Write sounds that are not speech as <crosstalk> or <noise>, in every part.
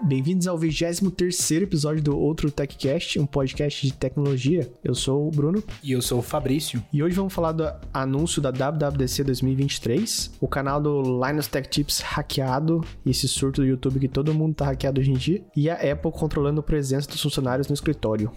Bem-vindos ao 23 episódio do Outro TechCast, um podcast de tecnologia. Eu sou o Bruno. E eu sou o Fabrício. E hoje vamos falar do anúncio da WWDC 2023, o canal do Linus Tech Tips hackeado, esse surto do YouTube que todo mundo tá hackeado hoje em dia, e a Apple controlando a presença dos funcionários no escritório.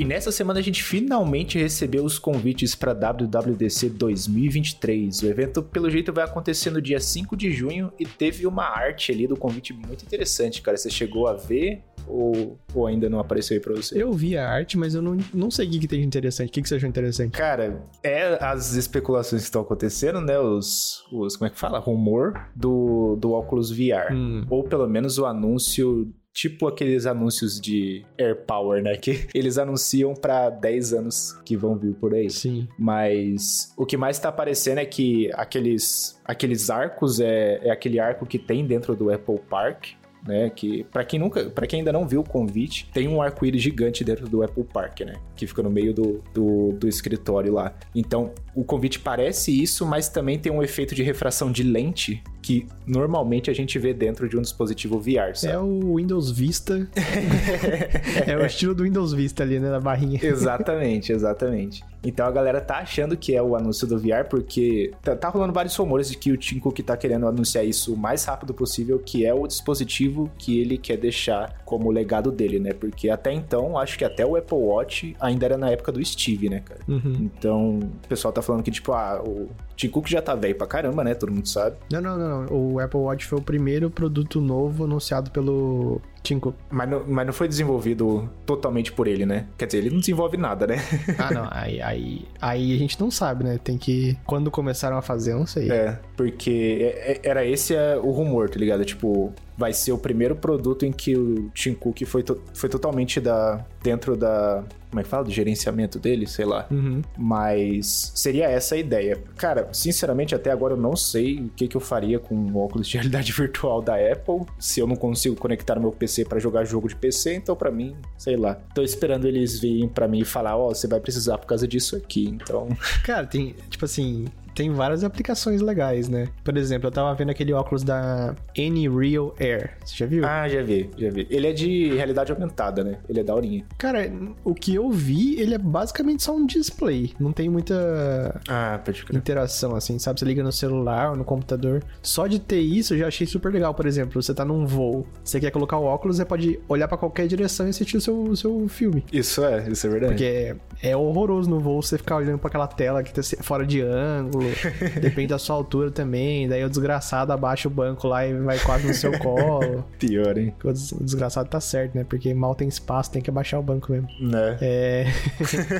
E nessa semana a gente finalmente recebeu os convites para WWDC 2023. O evento, pelo jeito, vai acontecer no dia 5 de junho e teve uma arte ali do convite muito interessante, cara. Você chegou a ver ou, ou ainda não apareceu aí pra você? Eu vi a arte, mas eu não, não sei o que, que tem de interessante. O que, que você achou interessante? Cara, é as especulações que estão acontecendo, né? Os, os como é que fala? Rumor do, do óculos VR. Hum. Ou pelo menos o anúncio tipo aqueles anúncios de Air Power, né? Que <laughs> eles anunciam para 10 anos que vão vir por aí. Sim. Mas o que mais tá aparecendo é que aqueles, aqueles arcos é, é aquele arco que tem dentro do Apple Park. Né, que para quem nunca, para quem ainda não viu o convite, tem um arco-íris gigante dentro do Apple Park, né, que fica no meio do, do, do escritório lá. Então, o convite parece isso, mas também tem um efeito de refração de lente que normalmente a gente vê dentro de um dispositivo VR, sabe? É o Windows Vista. <laughs> é o estilo do Windows Vista ali, né, na barrinha. Exatamente, exatamente. Então a galera tá achando que é o anúncio do VR, porque tá, tá rolando vários rumores de que o Tim Cook tá querendo anunciar isso o mais rápido possível, que é o dispositivo que ele quer deixar como legado dele, né? Porque até então, acho que até o Apple Watch ainda era na época do Steve, né, cara? Uhum. Então, o pessoal tá falando que, tipo, ah, o Tim Cook já tá velho pra caramba, né? Todo mundo sabe. Não, não, não. O Apple Watch foi o primeiro produto novo anunciado pelo Cook. Mas não, mas não foi desenvolvido totalmente por ele, né? Quer dizer, ele não desenvolve nada, né? Ah, não. <laughs> Aí, aí, aí a gente não sabe, né? Tem que. Quando começaram a fazer, eu não sei. É, porque é- é- era esse é, o rumor, tá ligado? Tipo, vai ser o primeiro produto em que o Tim Cook foi, to- foi totalmente da, dentro da. Como é que fala? Do gerenciamento dele, sei lá. Uhum. Mas seria essa a ideia. Cara, sinceramente, até agora eu não sei o que, que eu faria com o óculos de realidade <laughs> virtual da Apple. Se eu não consigo conectar o meu PC pra jogar jogo de PC, então pra mim, sei lá. Tô esperando eles virem pra mim e falar: Ó, você vai precisar por causa disso aqui. Então, Cara, tem, tipo assim, tem várias aplicações legais, né? Por exemplo, eu tava vendo aquele óculos da Real Air. Você já viu? ah, já vi, já vi. Ele é de realidade aumentada, né? Ele é daorinha. Cara, o que eu vi, ele é basicamente só um display. Não tem muita Ah, interação, assim, sabe? Você liga no celular ou no computador. Só de ter isso, eu já achei super legal. Por exemplo, você tá num voo, você quer colocar o óculos, você pode olhar pra qualquer direção e assistir o seu, o seu filme. Isso é, isso é verdade. Porque é, é horroroso no voo você ficar olhando pra aquela tela que tá fora de ângulo. <laughs> depende da sua altura também. Daí o desgraçado abaixa o banco lá e vai quase no seu colo. <laughs> Pior, hein? O des- o desgraçado tá certo, né? Porque mal tem espaço, tem que abaixar o banco mesmo. Né? É.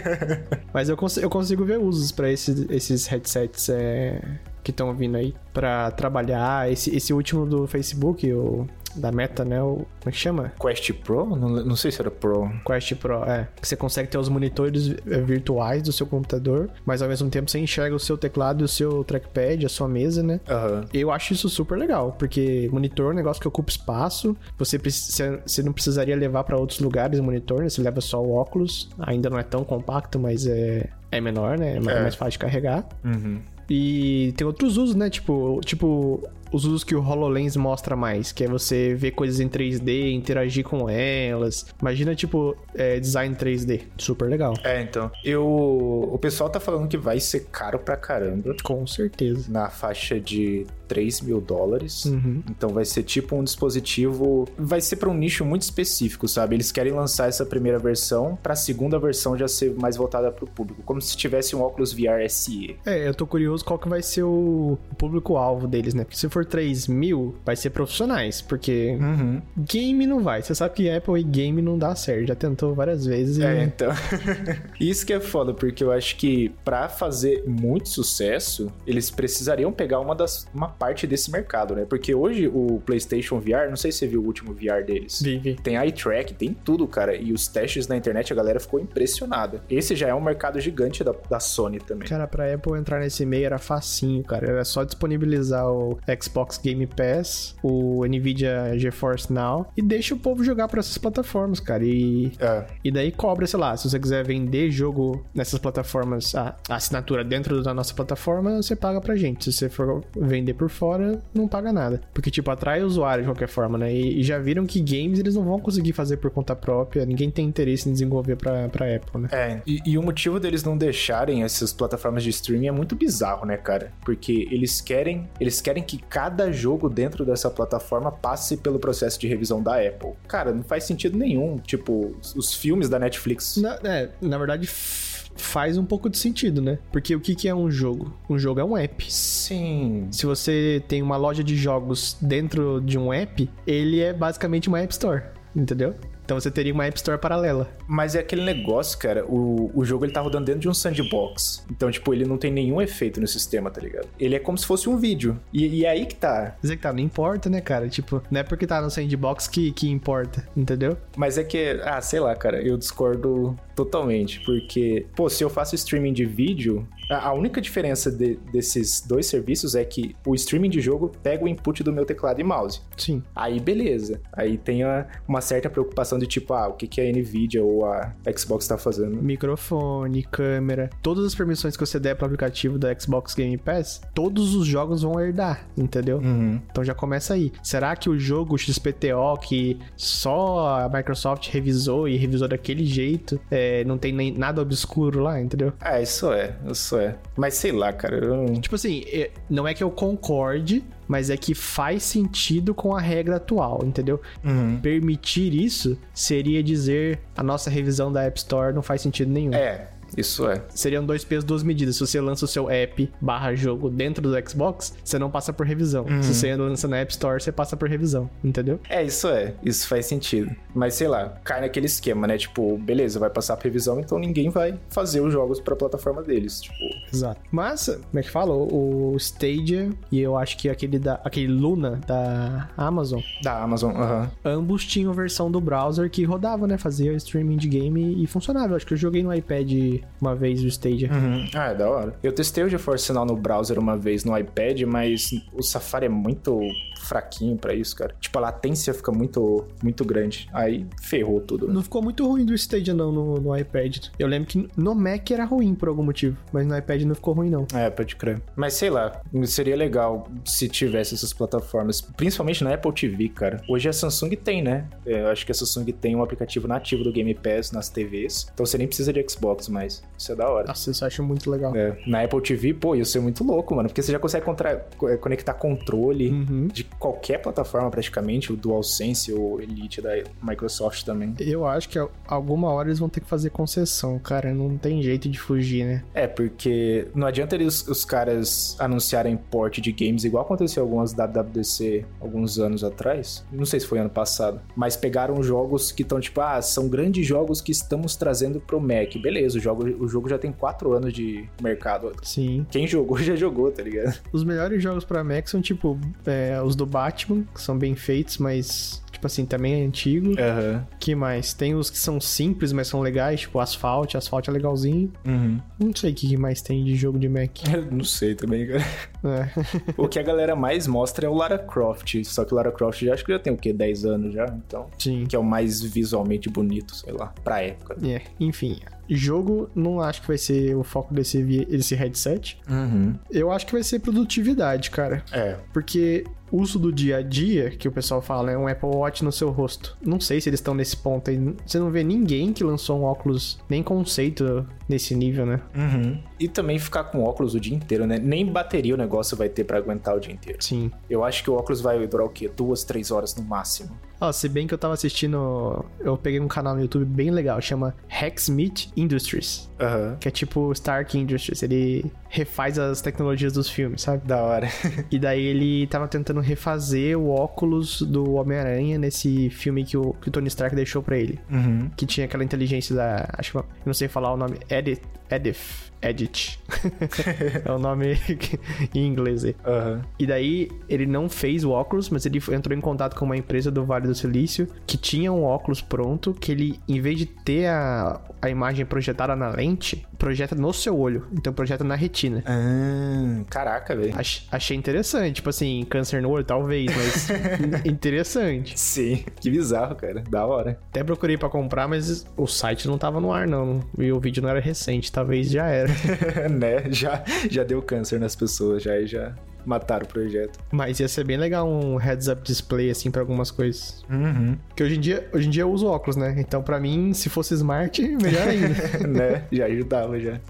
<laughs> Mas eu, cons- eu consigo ver usos pra esses, esses headsets é, que estão vindo aí pra trabalhar. Esse, esse último do Facebook, o da Meta, né? O, como é que chama? Quest Pro? Não, não sei se era Pro. Quest Pro, é. Que você consegue ter os monitores é, virtuais do seu computador, mas ao mesmo tempo você enxerga o seu teclado e o seu trackpad, a sua mesa, né? Aham. Eu acho isso super legal, porque monitor é um negócio que ocupa espaço. Você, precisa, você não precisaria levar pra outros lugares o monitor, né? Você leva só o óculos. Ainda não é tão compacto, mas é, é menor, né? É mais, É. mais fácil de carregar. Uhum. E tem outros usos, né? Tipo, tipo os usos que o HoloLens mostra mais, que é você ver coisas em 3D, interagir com elas. Imagina, tipo, é, design 3D. Super legal. É, então. Eu. O pessoal tá falando que vai ser caro pra caramba. Com certeza. Na faixa de 3 mil dólares. Uhum. Então vai ser tipo um dispositivo. Vai ser pra um nicho muito específico, sabe? Eles querem lançar essa primeira versão pra segunda versão já ser mais voltada pro público. Como se tivesse um óculos VR SE. É, eu tô curioso qual que vai ser o público-alvo deles, né? Porque se for 3 mil, vai ser profissionais, porque Uhum. game não vai. Você sabe que Apple e game não dá certo. Já tentou várias vezes e... É, então. <laughs> Isso que é foda, porque eu acho que pra fazer muito sucesso, eles precisariam pegar uma das uma parte desse mercado, né? Porque hoje o PlayStation VR, não sei se você viu o último VR deles. Vive. Tem eye track, tem tudo, cara. E os testes na internet, a galera ficou impressionada. Esse já é um mercado gigante da, da Sony também. Cara, pra Apple entrar nesse meio era facinho, cara. Era só disponibilizar o Xbox Game Pass, o Nvidia GeForce Now e deixa o povo jogar por essas plataformas, cara. E, É. e daí cobra, sei lá, se você quiser vender jogo nessas plataformas, a, a assinatura dentro da nossa plataforma, você paga pra gente. Se você for vender por fora, não paga nada. Porque, tipo, atrai o usuário de qualquer forma, né? E, e já viram que games eles não vão conseguir fazer por conta própria, ninguém tem interesse em desenvolver pra, pra Apple, né? É, e, e o motivo deles não deixarem essas plataformas de streaming é muito bizarro, né, cara? Porque eles querem, eles querem que cada jogo dentro dessa plataforma passe pelo processo de revisão da Apple. Cara, não faz sentido nenhum. Tipo, os, filmes da Netflix. Na, é, na verdade, faz um pouco de sentido, né? Porque o que, que é um jogo? Um jogo é um app. Sim. Se você tem uma loja de jogos dentro de um app, ele é basicamente uma App Store, entendeu? Então você teria uma App Store paralela. Mas é aquele negócio, cara. O, o jogo ele tá rodando dentro de um sandbox. Então, tipo, ele não tem nenhum efeito no sistema, tá ligado? Ele é como se fosse um vídeo. E, e é aí que tá. Dizer que tá, não importa, né, cara? Tipo, não é porque tá no sandbox que, que importa, entendeu? Mas é que, ah, sei lá, cara, eu discordo totalmente. Porque, pô, se eu faço streaming de vídeo, a, única diferença de- desses dois serviços é que o streaming de jogo pega o input do meu teclado e mouse. Sim. Aí beleza. Aí tem a- uma certa preocupação de tipo, ah, o que, que a Nvidia ou a Xbox tá fazendo. Microfone, câmera, todas as permissões que você der pro aplicativo da Xbox Game Pass, todos os jogos vão herdar, entendeu? Uhum. Então já começa aí. Será que o jogo XPTO que só a Microsoft revisou e revisou daquele jeito, é, não tem nem nada obscuro lá, entendeu? Ah, isso é, isso é. Mas sei lá, cara, eu... Tipo assim, é- não é que eu concorde, mas é que faz sentido com a regra atual, entendeu? Uhum. Permitir isso seria dizer a nossa revisão da App Store não faz sentido nenhum. É, isso é. Seriam dois pesos, duas medidas. Se você lança o seu app barra jogo dentro do Xbox, você não passa por revisão. Se você lança na App Store, você passa por revisão, entendeu? É, isso é. Isso faz sentido. Mas sei lá, cai naquele esquema, né? Tipo, beleza, vai passar por revisão, então ninguém vai fazer os jogos pra plataforma deles. Tipo, Exato. Mas, como é que fala? O Stadia e eu acho que aquele, da, aquele Luna da Amazon, da Amazon, aham. ambos tinham versão do browser que rodava, né? Fazia streaming de game e funcionava. Eu acho que eu joguei no iPad uma vez o Stadia. Uhum. Ah, é da hora. Eu testei o GeForce Now no browser uma vez no iPad, mas o Safari é muito fraquinho pra isso, cara. Tipo, a latência fica muito, muito grande. Aí ferrou tudo, né? Não ficou muito ruim do Stadia, não, no, no iPad. Eu lembro que no Mac era ruim por algum motivo, mas no iPad não ficou ruim, não. É, pode crer. Mas sei lá, seria legal se tivesse essas plataformas, principalmente na Apple TV, cara. Hoje a Samsung tem, né? É, Eu acho que a Samsung tem um aplicativo nativo do Game Pass nas TVs, então você nem precisa de Xbox mais. Isso é da hora. Nossa, isso eu acho muito legal. É, na Apple TV, pô, ia ser muito louco, mano, porque você já consegue contra- co- conectar controle Uhum. de qualquer plataforma praticamente, o DualSense ou Elite da Microsoft também. Eu acho que alguma hora eles vão ter que fazer concessão, cara. Não tem jeito de fugir, né? É, porque não adianta eles, os caras anunciarem porte de games, igual aconteceu algumas WWDC alguns anos atrás. Não sei se foi ano passado. Mas pegaram jogos que estão tipo, ah, são grandes jogos que estamos trazendo pro Mac. Beleza, o jogo, o jogo já tem quatro anos de mercado. Sim. Quem jogou <laughs> já jogou, tá ligado? Os melhores jogos pra Mac são, tipo, é, os do Batman, que são bem feitos, mas, tipo assim, também é antigo. Aham. que mais? Tem os que são simples, mas são legais, tipo Asphalt. Asphalt é legalzinho. Uhum. Não sei o que mais tem de jogo de Mac. <laughs> Não sei também, cara. É. O que a galera mais mostra é o Lara Croft. Só que o Lara Croft já acho que já tem o quê? 10 anos já, então. Sim. Que é o mais visualmente bonito, sei lá, pra época. É, enfim. Jogo, não acho que vai ser o foco desse, desse headset. Uhum. Eu acho que vai ser produtividade, cara. É. Porque uso do dia a dia, que o pessoal fala, é um Apple Watch no seu rosto. Não sei se eles estão nesse ponto aí. Você não vê ninguém que lançou um óculos, nem conceito nesse nível, né? Uhum. E também ficar com óculos o dia inteiro, né? Nem bateria o negócio vai ter pra aguentar o dia inteiro. Sim. Eu acho que o óculos vai durar o quê? Duas, três horas no máximo. Ó, se bem que eu tava assistindo. Eu peguei um canal no YouTube bem legal, chama Hacksmith Industries. Aham. Que é tipo Stark Industries. Ele refaz as tecnologias dos filmes, sabe? Da hora. E daí ele tava tentando refazer o óculos do Homem-Aranha nesse filme que o, que o Tony Stark deixou pra ele. Uhum. Que tinha aquela inteligência da. Acho que não sei falar o nome. Edith. Edith. Edit. <laughs> é o nome <laughs> em inglês aí. Aham. E daí ele não fez o óculos, mas ele entrou em contato com uma empresa do Vale do Silício que tinha um óculos pronto, que ele, em vez de ter a, a imagem projetada na lente, projeta no seu olho. Então projeta na retina. Ah, caraca, velho. Ach- achei interessante. Tipo assim, câncer no olho, talvez, mas <laughs> interessante. Sim, que bizarro, cara. Da hora. Até procurei pra comprar, mas o site não tava no ar, não. E o vídeo não era recente, talvez já era. <laughs> né? Já, já deu câncer nas pessoas, já e já mataram o projeto. Mas ia ser bem legal um heads-up display, assim, pra algumas coisas. Uhum. Porque hoje em dia, hoje em dia eu uso óculos, né? Então, pra mim, se fosse smart, melhor ainda. <laughs> né? Já ajudava já.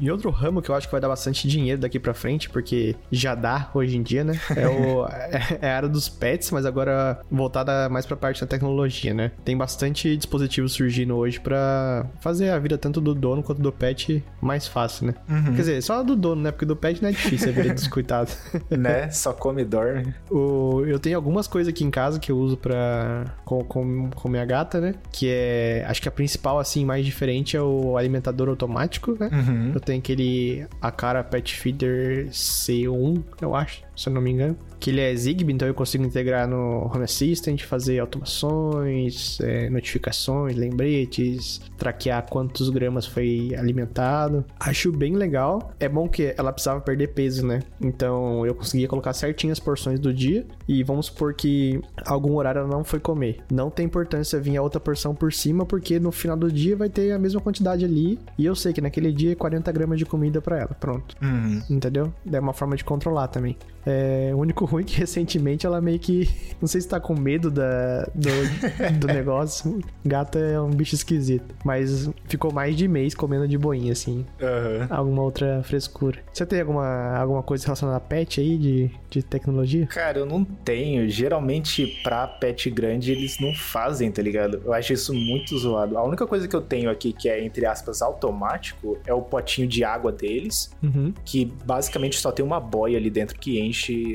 E outro ramo que eu acho que vai dar bastante dinheiro daqui pra frente, porque já dá hoje em dia, né? É, o, <laughs> é, é a área dos pets, mas agora voltada mais pra parte da tecnologia, né? Tem bastante dispositivo surgindo hoje pra fazer a vida tanto do dono quanto do pet mais fácil, né? Quer dizer, só do dono, né? Porque do pet não é difícil a vida <laughs> dos coitados. né? Só come e dorme. O, eu tenho algumas coisas aqui em casa que eu uso pra, com, com, com minha gata, né? Que é. Acho que a principal, assim, mais diferente é o alimentador automático, né? Uhum. Eu tenho aquele Akara Pet Feeder C1, eu acho, se eu não me engano. Que ele é Zigbee, então eu consigo integrar no Home Assistant, fazer automações, é, notificações, lembretes, traquear quantos gramas foi alimentado. Acho bem legal. É bom que ela precisava perder peso, né? Então eu conseguia colocar certinho as porções do dia. E vamos supor que algum horário ela não foi comer. Não tem importância vir a outra porção por cima, porque no final do dia vai ter a mesma quantidade ali. E eu sei que naquele dia é 40 gramas de comida pra ela. Pronto. Uhum. Entendeu? É uma forma de controlar também. É, o único ruim é que <laughs> recentemente ela meio que. Não sei se tá com medo da, do, do <laughs> negócio. Gata é um bicho esquisito. Mas ficou mais de mês comendo de boinha, assim. Aham. Alguma outra frescura. Você tem alguma, alguma coisa relacionada a pet aí de, de tecnologia? Cara, eu não tenho. Geralmente, pra pet grande, eles não fazem, tá ligado? Eu acho isso muito zoado. A única coisa que eu tenho aqui, que é, entre aspas, automático, é o potinho de água deles, Uhum. que basicamente só tem uma boia ali dentro que enche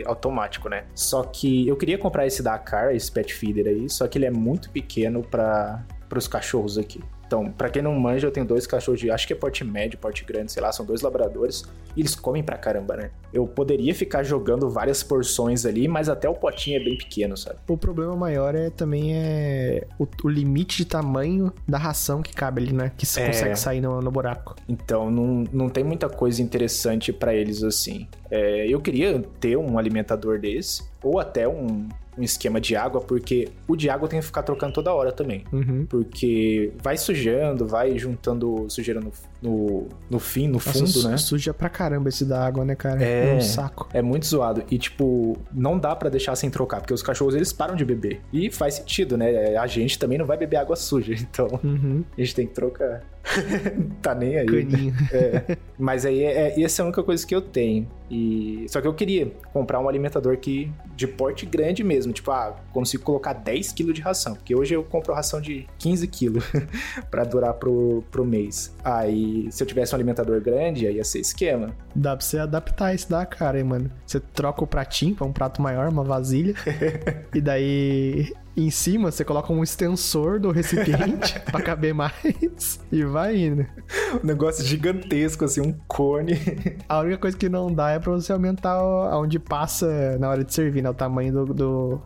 automático, né? Só que eu queria comprar esse da Car, esse pet feeder aí, só que ele é muito pequeno para os cachorros aqui. Então, pra quem não manja, eu tenho dois cachorros de. Acho que é porte médio, porte grande, sei lá, são dois labradores. E eles comem pra caramba, né? Eu poderia ficar jogando várias porções ali, mas até o potinho é bem pequeno, sabe? O problema maior é também é o, o limite de tamanho da ração que cabe ali, né? Que você É. consegue sair no, no buraco. Então não, não tem muita coisa interessante pra eles assim. É, eu queria ter um alimentador desse, ou até um, um esquema de água, porque o de água tenho que ficar trocando toda hora também. Uhum. Porque vai sujando, vai juntando sujeira no, no, no fim, no Nossa, fundo, su- né? suja pra caramba esse da água, né, cara? É. um saco. É muito zoado. E, tipo, não dá pra deixar sem trocar, porque os cachorros eles param de beber. E faz sentido, né? A gente também não vai beber água suja, <laughs> então Uhum. a gente tem que trocar. <laughs> tá nem aí. Caninho. É. Mas aí é, é- essa é a única coisa que eu tenho. E só que eu queria comprar um alimentador que de porte grande mesmo, tipo, ah, consigo colocar 10 kg de ração, porque hoje eu compro ração de 15 kg <laughs> pra durar pro, pro mês. Aí, se eu tivesse um alimentador grande, aí ia ser esquema. Dá pra você adaptar isso da cara, hein, mano. Você troca o pratinho pra um prato maior, uma vasilha. <laughs> e daí, em cima, você coloca um extensor do recipiente <laughs> pra caber mais. E vai indo. Um negócio gigantesco, assim, um cone. A única coisa que não dá é pra você aumentar aonde passa na hora de servir, né? O tamanho do, do,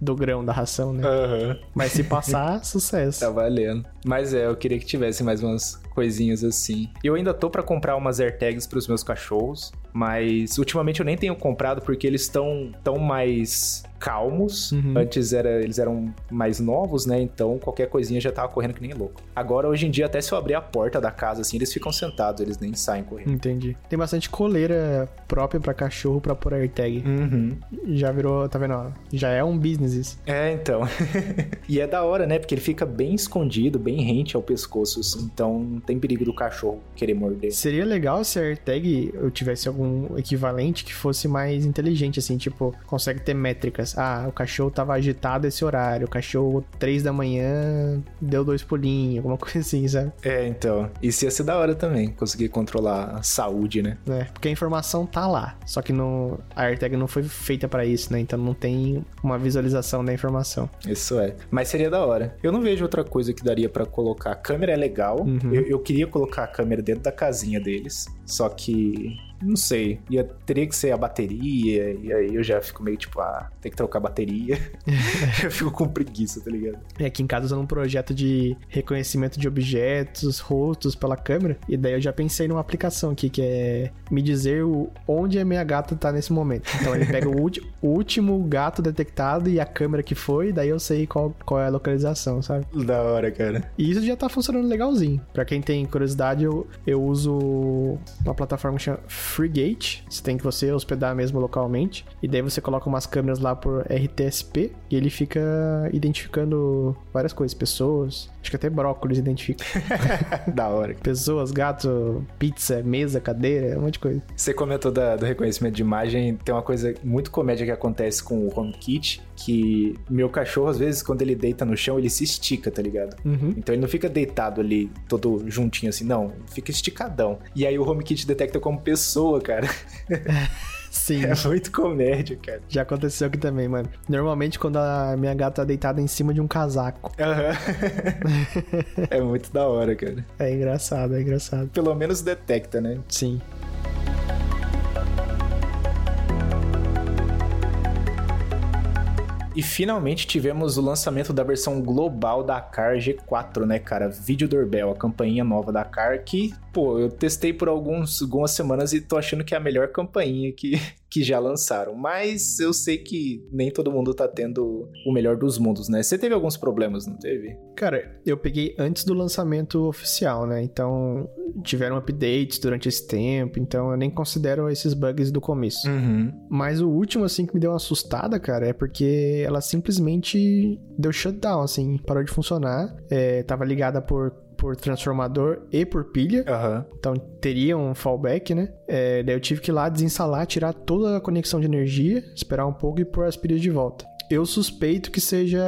do grão da ração, né? Aham. Mas se passar, <laughs> sucesso. Tá valendo. Mas é, eu queria que tivesse mais umas coisinhas assim. Eu ainda tô pra comprar umas AirTags pros meus cachorros, mas ultimamente eu nem tenho comprado porque eles estão tão mais calmos. Uhum. Antes era, eles eram mais novos, né? Então qualquer coisinha já tava correndo que nem louco. Agora, hoje em dia, até se eu abrir a porta da casa assim, eles ficam sentados, eles nem saem correndo. Entendi. Tem bastante coleira própria pra cachorro pra pôr AirTag. Uhum. Já virou, tá vendo? Já é um business isso. É, então. <laughs> e é da hora, né? Porque ele fica bem escondido, bem rente ao pescoço, assim. Então não tem perigo do cachorro querer morder. Seria legal se a AirTag eu tivesse algum equivalente que fosse mais inteligente, assim, tipo, consegue ter métricas. Ah, o cachorro tava agitado esse horário, o cachorro 3 da manhã deu dois pulinhos, alguma <laughs> coisa assim, sabe? É, então. Isso ia ser da hora também, conseguir controlar a saúde, né? É, porque a informação tá lá, só que não, a AirTag não foi feita para isso, né? Então não tem uma visualização da informação. Isso é. Mas seria da hora. Eu não vejo outra coisa que daria para colocar. A câmera é legal. Uhum. Eu, eu queria colocar a câmera dentro da casinha deles, só que não sei. Ia, teria que ser a bateria, e aí eu já fico meio tipo, ah, tem que trocar a bateria. <laughs> eu fico com preguiça, tá ligado? É, aqui em casa usando um projeto de reconhecimento de objetos, rostos pela câmera, e daí eu já pensei numa aplicação aqui que é me dizer o, onde a minha gata tá nesse momento. Então ele pega o, o, último gato detectado e a câmera que foi, daí eu sei qual, qual é a localização, sabe? Da hora, cara. E isso já tá funcionando legalzinho. Pra quem tem curiosidade, eu, eu uso uma plataforma que chama FreeGate. Você tem que você hospedar mesmo localmente. E daí você coloca umas câmeras lá por RTSP e ele fica identificando várias coisas, pessoas. Acho que até brócolis identifica. <laughs> da hora. Pessoas, gato, pizza, mesa, cadeira, um monte de coisa. Você comentou da, do reconhecimento de imagem. Tem uma coisa muito comédia que acontece com o HomeKit, que meu cachorro, às vezes, quando ele deita no chão, ele se estica, tá ligado? Uhum. Então ele não fica deitado ali, todo juntinho assim, não. Fica esticadão. E aí o HomeKit detecta como pessoa, cara. <laughs> Sim. É muito comédia, cara. Já aconteceu aqui também, mano. Normalmente quando a minha gata tá deitada em cima de um casaco. Uhum. é muito da hora, cara. É engraçado, é engraçado. Pelo menos detecta, né? Sim. E finalmente tivemos o lançamento da versão global da Car G4, né, cara? Vídeo Doorbell, a campainha nova da Car, que, pô, eu testei por alguns, algumas semanas e tô achando que é a melhor campainha que, <laughs> que já lançaram. Mas eu sei que nem todo mundo tá tendo o melhor dos mundos, né? Você teve alguns problemas, não teve? Cara, eu peguei antes do lançamento oficial, né? Então tiveram updates durante esse tempo, então eu nem considero esses bugs do começo. Uhum. Mas o último, assim, que me deu uma assustada, cara, é porque ela simplesmente deu shutdown, assim, parou de funcionar. É, tava ligada por por transformador e por pilha. Uhum. Então teria um fallback, né? É, daí eu tive que ir lá desinstalar, tirar toda a conexão de energia, esperar um pouco e pôr as pilhas de volta eu suspeito que seja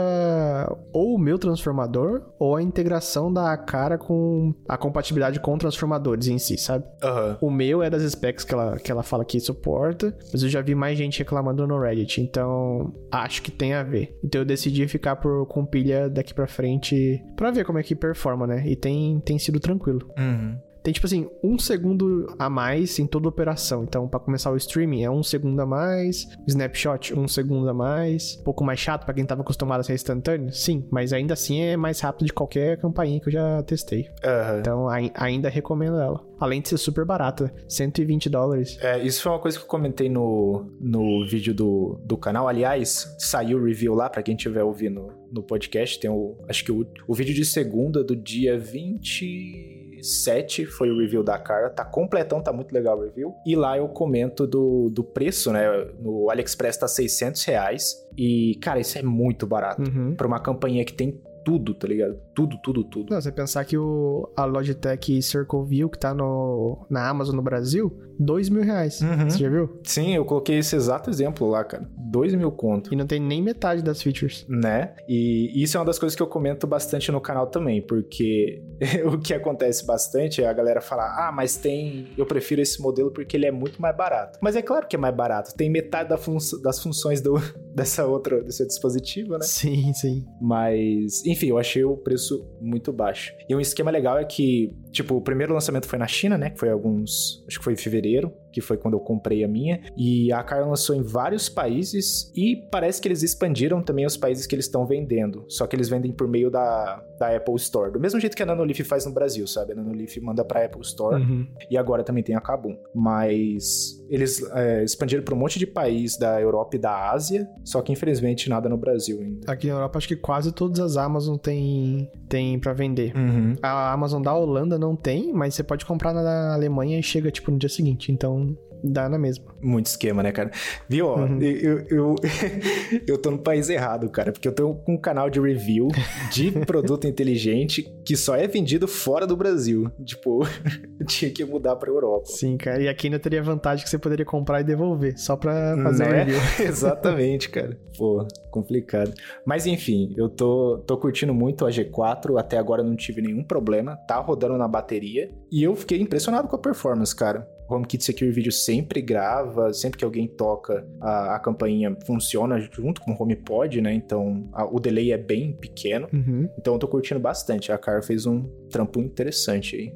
ou o meu transformador ou a integração da cara com a compatibilidade com transformadores em si, sabe? Uhum. O meu é das specs que ela, que ela fala que suporta, mas eu já vi mais gente reclamando no Reddit, então acho que tem a ver. Então eu decidi ficar por, com pilha daqui pra frente pra ver como é que performa, né? E tem, tem sido tranquilo. Uhum tem tipo assim, um segundo a mais em toda operação. Então, para começar o streaming, é um segundo a mais. Snapshot, um segundo a mais. Um pouco mais chato para quem tava acostumado a ser instantâneo? Sim, mas ainda assim é mais rápido de qualquer campainha que eu já testei. Uhum. Então, ainda recomendo ela. Além de ser super barata, 120 dólares. É, isso foi uma coisa que eu comentei no, no vídeo do, do canal. Aliás, saiu o review lá, para quem estiver ouvindo no podcast. Tem o, acho que o, o vídeo de segunda do dia 20 7 foi o review da cara, tá completão, tá muito legal o review. E lá eu comento do, do preço, né? No AliExpress tá 600 reais. E, cara, isso é muito barato. Uhum. Pra uma campanha que tem tudo, tá ligado? Tudo, tudo, tudo. Não, você pensar que o, a Logitech Circle View, que tá no, na Amazon no Brasil, dois mil reais. Uhum. Você já viu? Sim, eu coloquei esse exato exemplo lá, cara. Dois mil conto. E não tem nem metade das features. Né? E isso é uma das coisas que eu comento bastante no canal também, porque <laughs> o que acontece bastante é a galera falar: ah, mas tem. Eu prefiro esse modelo porque ele é muito mais barato. Mas é claro que é mais barato. Tem metade da fun das funções do, <laughs> dessa outra, desse dispositivo, né? Sim, sim. Mas, enfim, eu achei o preço muito baixo. E um esquema legal é que, tipo, o primeiro lançamento foi na China, né? Que foi alguns. Acho que foi em fevereiro que foi quando eu comprei a minha. E a Car lançou em vários países e parece que eles expandiram também os países que eles estão vendendo. Só que eles vendem por meio da, da Apple Store. Do mesmo jeito que a Nanolith faz no Brasil, sabe? A Nanolith manda pra Apple Store uhum. e agora também tem a Kabum. Mas eles é, expandiram para um monte de país da Europa e da Ásia, só que infelizmente nada no Brasil ainda. Aqui na Europa acho que quase todas as Amazon tem, tem para vender. Uhum. A Amazon da Holanda não tem, mas você pode comprar na Alemanha e chega tipo no dia seguinte. Então dá na mesma. Muito esquema, né, cara? Viu? Uhum. Eu, eu, <laughs> eu tô no país errado, cara, porque eu tô com um canal de review de <laughs> produto inteligente que só é vendido fora do Brasil. Tipo, <laughs> tinha que mudar pra Europa. Sim, cara. E aqui ainda teria vantagem que você poderia comprar e devolver, só pra fazer né? review. Exatamente, cara. Pô, complicado. Mas enfim, eu tô, tô curtindo muito a G4. Até agora não tive nenhum problema. Tá rodando na bateria. E eu fiquei impressionado com a performance, cara. HomeKit Secure Video sempre grava, sempre que alguém toca, a, a campainha funciona junto com o HomePod, né? Então a, o delay é bem pequeno. Uhum. Então eu tô curtindo bastante. A Car fez um trampo interessante aí.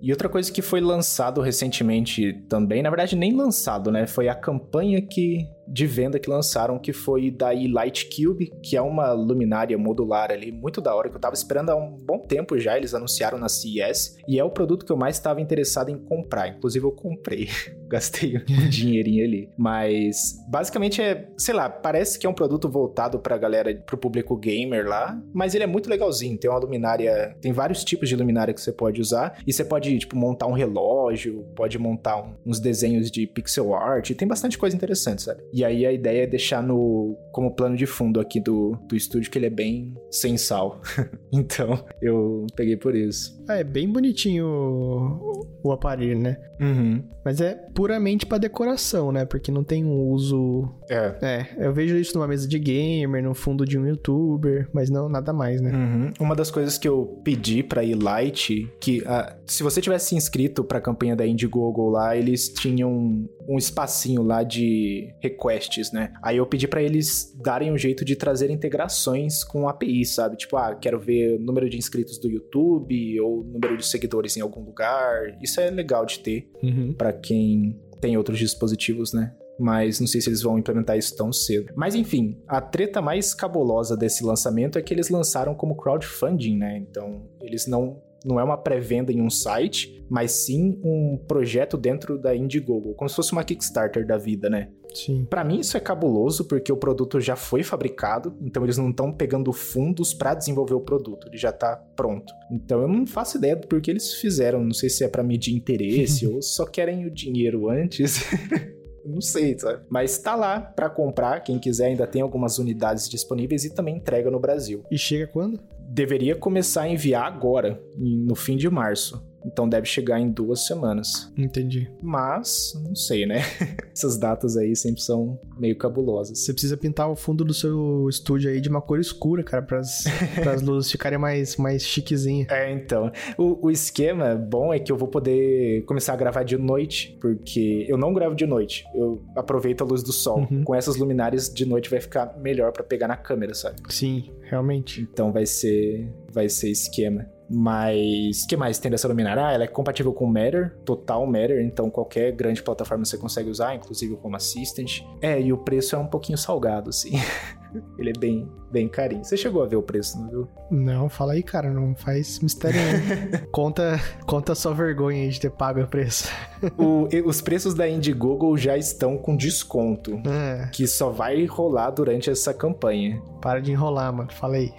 E outra coisa que foi lançado recentemente também, na verdade nem lançado, né? Foi a campanha que de venda que lançaram, que foi da Light Cube, que é uma luminária modular ali, muito da hora, que eu tava esperando há um bom tempo já, eles anunciaram na CES, e é o produto que eu mais estava interessado em comprar. Inclusive, eu comprei, <laughs> gastei um <laughs> dinheirinho ali. Mas, basicamente, é, sei lá, parece que é um produto voltado pra galera, pro público gamer lá, mas ele é muito legalzinho. Tem uma luminária, tem vários tipos de luminária que você pode usar, e você pode, tipo, montar um relógio, pode montar um, uns desenhos de pixel art, tem bastante coisa interessante, sabe? E aí a ideia é deixar no como plano de fundo aqui do, do estúdio que ele é bem sem sal. <laughs> então, eu peguei por isso. É, bem bonitinho o, o aparelho, né? Uhum. Mas é puramente para decoração, né? Porque não tem um uso. É. É, eu vejo isso numa mesa de gamer, no fundo de um youtuber, mas não nada mais, né? Uhum. Uma das coisas que eu pedi pra Light, que uh, se você tivesse inscrito pra campanha da Indiegogo lá, eles tinham um espacinho lá de requests, né? Aí eu pedi para eles darem um jeito de trazer integrações com API, sabe? Tipo, ah, quero ver o número de inscritos do YouTube ou número de seguidores em algum lugar. Isso é legal de ter uhum. para quem tem outros dispositivos, né? mas não sei se eles vão implementar isso tão cedo. Mas enfim, a treta mais cabulosa desse lançamento é que eles lançaram como crowdfunding, né? Então, eles não não é uma pré-venda em um site, mas sim um projeto dentro da Indiegogo, como se fosse uma Kickstarter da vida, né? Sim. Para mim isso é cabuloso porque o produto já foi fabricado, então eles não estão pegando fundos para desenvolver o produto, ele já tá pronto. Então eu não faço ideia do porquê eles fizeram, não sei se é para medir interesse <laughs> ou só querem o dinheiro antes. <laughs> não sei, sabe? Mas tá lá para comprar, quem quiser ainda tem algumas unidades disponíveis e também entrega no Brasil. E chega quando? Deveria começar a enviar agora, no fim de março. Então deve chegar em duas semanas. Entendi. Mas, não sei, né? <laughs> Essas datas aí sempre são meio cabulosas. Você precisa pintar o fundo do seu estúdio aí de uma cor escura, cara, para as <laughs> luzes ficarem mais, mais chiquezinhas. É, então. O, o esquema bom é que eu vou poder começar a gravar de noite, porque eu não gravo de noite. Eu aproveito a luz do sol. Uhum. Com essas luminárias de noite vai ficar melhor para pegar na câmera, sabe? Sim, realmente. Então vai ser vai ser esquema. Mas que mais tem dessa luminária? Ah, ela é compatível com Matter, total Matter, então qualquer grande plataforma você consegue usar, inclusive o Home Assistant. É, e o preço é um pouquinho salgado, assim. <laughs> Ele é bem, bem carinho. Você chegou a ver o preço, não viu? Não, fala aí, cara, não faz mistério <laughs> conta, conta só vergonha aí de ter pago o preço. <laughs> o, os preços da Indiegogo já estão com desconto, é. que só vai rolar durante essa campanha. Para de enrolar, mano, fala aí.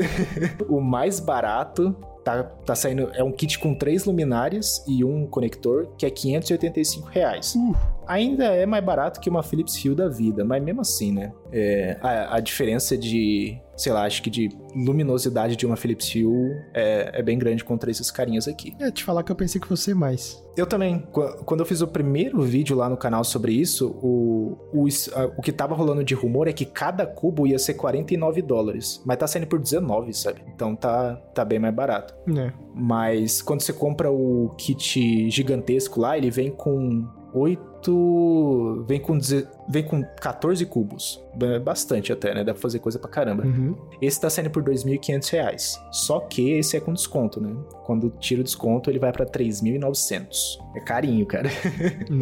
<laughs> o mais barato tá, tá saindo. É um kit com três luminárias e um conector, que é 585 reais. Uh. Ainda é mais barato que uma Philips Hue da vida, mas mesmo assim, né? É, a, a diferença de sei lá, acho que de luminosidade de uma Philips Hue é, é bem grande contra esses carinhas aqui. É, te falar que eu pensei que você mais. Eu também. Quando eu fiz o primeiro vídeo lá no canal sobre isso, o, o, o que tava rolando de rumor é que cada cubo ia ser 49 dólares. Mas tá saindo por 19, sabe? Então tá, tá bem mais barato. É. Mas quando você compra o kit gigantesco lá, ele vem com 8. Vem com, vem com 14 cubos. Bastante até, né? Dá pra fazer coisa pra caramba. Uhum. Esse tá saindo por R$ 2.500. Só que esse é com desconto, né? Quando tira o desconto, ele vai pra 3.900. É carinho, cara. <laughs>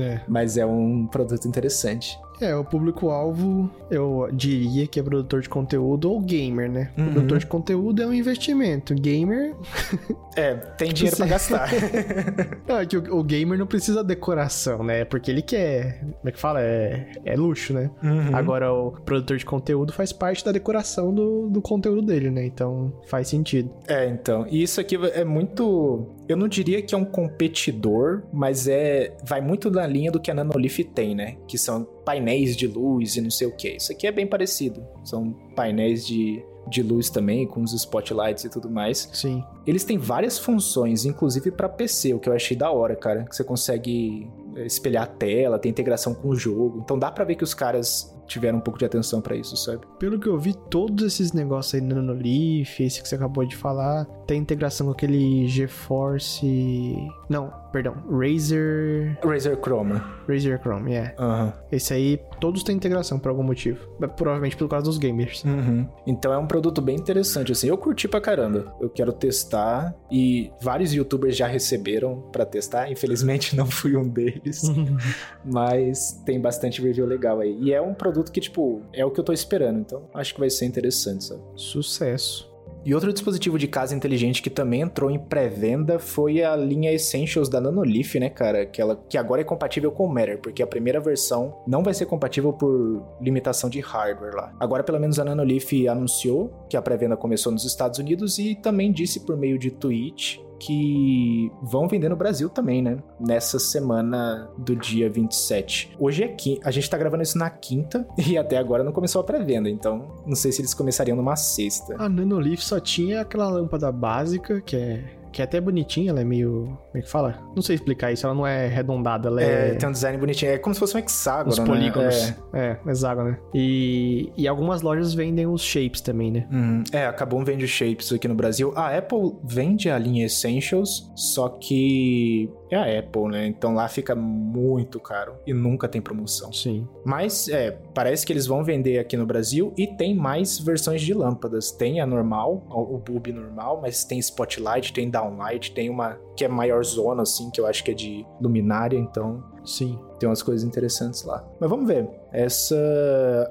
É. Mas é um produto interessante. É, o público-alvo, eu diria que é produtor de conteúdo ou gamer, né? Uhum. Produtor de conteúdo é um investimento. Gamer. <laughs> É, tem dinheiro pra gastar. <laughs> não, é que o, o, gamer não precisa decoração, né? Porque ele quer. Como é que fala? É, é luxo, né? Uhum. Agora, o produtor de conteúdo faz parte da decoração do, do conteúdo dele, né? Então faz sentido. É, então. E isso aqui é muito. Eu não diria que é um competidor, mas é. Vai muito na linha do que a Nanolith tem, né? Que são painéis de luz e não sei o que. Isso aqui é bem parecido. São painéis de de luz também, com os spotlights e tudo mais. Sim. Eles têm várias funções, inclusive para PC, o que eu achei da hora, cara. Que você consegue espelhar a tela, tem integração com o jogo. Então dá para ver que os caras tiveram um pouco de atenção para isso, sabe? Pelo que eu vi, todos esses negócios aí no Nanolith, esse que você acabou de falar, tem integração com aquele GeForce. Não, perdão. Razer. Razer Chroma. Razer Chrome, é. Yeah. Uhum. Esse aí, todos têm integração por algum motivo. Provavelmente pelo causa dos gamers. Uhum. Então é um produto bem interessante, assim. Eu curti pra caramba. Eu quero testar e vários youtubers já receberam para testar. Infelizmente <laughs> não fui um deles. <laughs> mas tem bastante review legal aí. E é um produto que, tipo, é o que eu tô esperando. Então acho que vai ser interessante, sabe? Sucesso. E outro dispositivo de casa inteligente que também entrou em pré-venda foi a linha Essentials da Nanolith, né, cara? Que, ela, que agora é compatível com o Matter, porque a primeira versão não vai ser compatível por limitação de hardware lá. Agora, pelo menos, a Nanolith anunciou que a pré-venda começou nos Estados Unidos e também disse por meio de tweet que vão vender no Brasil também, né? Nessa semana do dia 27. Hoje é quinta, a gente tá gravando isso na quinta <laughs> e até agora não começou a pré-venda, então não sei se eles começariam numa sexta. A Nanolith só tinha aquela lâmpada básica, que é que é até bonitinha, ela é meio. Como é que fala? Não sei explicar isso, ela não é arredondada, ela é. é tem um design bonitinho, é como se fosse um hexágono. Os né? polígonos. É. é, hexágono, né? E, e algumas lojas vendem os shapes também, né? Uhum. É, acabou vende os shapes aqui no Brasil. A Apple vende a linha Essentials, só que é a Apple, né? Então lá fica muito caro e nunca tem promoção. Sim. Mas é, parece que eles vão vender aqui no Brasil e tem mais versões de lâmpadas. Tem a normal, o bulb normal, mas tem spotlight, tem downlight, tem uma que é maior zona assim, que eu acho que é de luminária, então Sim. Tem umas coisas interessantes lá. Mas vamos ver. Essa.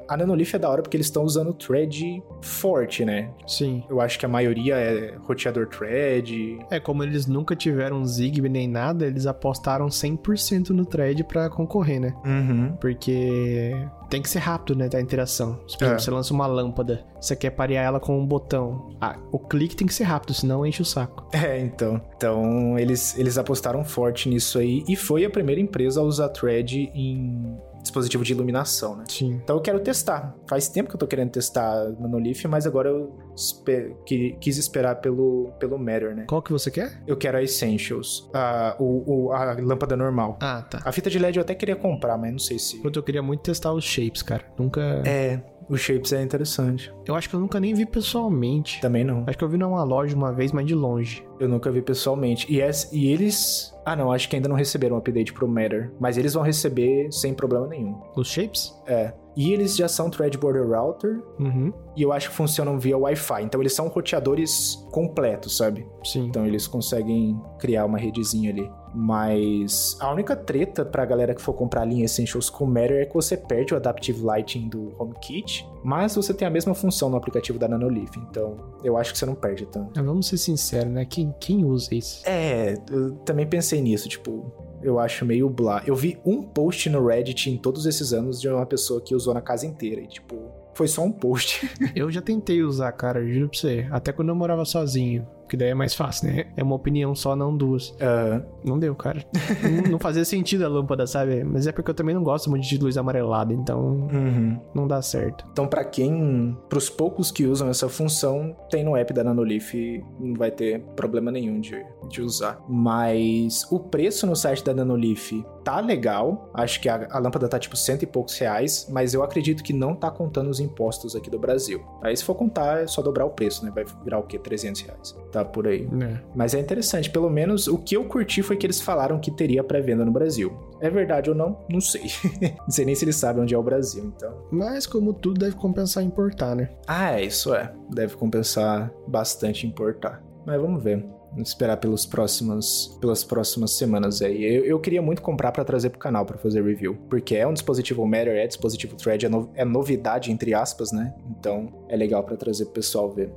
A Nanolith é da hora porque eles estão usando thread forte, né? Sim. Eu acho que a maioria é roteador thread. É, como eles nunca tiveram Zigbee nem nada, eles apostaram 100% no thread para concorrer, né? Uhum. Porque tem que ser rápido, né, da interação. Por exemplo, é. você lança uma lâmpada, você quer parear ela com um botão. Ah, o clique tem que ser rápido, senão enche o saco. <laughs> É, então. Então, eles, eles apostaram forte nisso aí e foi a primeira empresa a usar thread em dispositivo de iluminação, né? Sim. Então eu quero testar. Faz tempo que eu tô querendo testar Nanolith, mas agora eu esper que, quis esperar pelo, pelo Matter, né? Qual que você quer? Eu quero a Essentials. A, o, o, a lâmpada normal. Ah, tá. A fita de LED eu até queria comprar, mas não sei se... Eu queria muito testar os shapes, cara. Nunca... É... O Shapes é interessante. Eu acho que eu nunca nem vi pessoalmente. Também não. Acho que eu vi numa loja uma vez, mas de longe. Eu nunca vi pessoalmente. E, e eles. Ah, não, acho que ainda não receberam um update pro Matter. Mas eles vão receber sem problema nenhum. Os Shapes? É. E eles já são Thread Border Router. Uhum. E eu acho que funcionam via Wi-Fi. Então eles são roteadores completos, sabe? Sim. Então eles conseguem criar uma redezinha ali. Mas a única treta pra galera que for comprar a linha Essentials com Matter é que você perde o Adaptive Lighting do HomeKit, mas você tem a mesma função no aplicativo da Nanolith, então eu acho que você não perde tanto. vamos ser sinceros, né? Quem, quem usa isso? É, eu também pensei nisso, tipo, eu acho meio blá. Eu vi um post no Reddit em todos esses anos de uma pessoa que usou na casa inteira e, tipo, foi só um post. <laughs> eu já tentei usar, cara, juro pra você. Até quando eu morava sozinho que daí é mais fácil, né? É uma opinião só, não duas. Não deu, cara. não, não, fazia sentido a lâmpada, sabe? Mas é porque eu também não gosto muito de luz amarelada, então uhum. não dá certo. Então, para quem, pros poucos que usam essa função, tem no app da Nanolith, não vai ter problema nenhum de, de usar. Mas o preço no site da Nanolith tá legal. Acho que a, a lâmpada tá tipo cento e poucos reais, mas eu acredito que não tá contando os impostos aqui do Brasil. Aí se for contar, é só dobrar o preço, né? Vai virar o quê? 300 reais. Tá por aí. É. Mas é interessante, pelo menos o que eu curti foi que eles falaram que teria pré-venda no Brasil. É verdade ou não? Não sei. <laughs> não sei nem se eles sabem onde é o Brasil, então. Mas como tudo deve compensar importar, né? Ah, é, isso é. Deve compensar bastante importar. Mas vamos ver. esperar pelos próximos, pelas próximas semanas aí. Eu, eu queria muito comprar para trazer pro canal para fazer review, porque é um dispositivo Matter, é dispositivo Thread, é, no, é novidade entre aspas, né? Então é legal para trazer pro pessoal ver.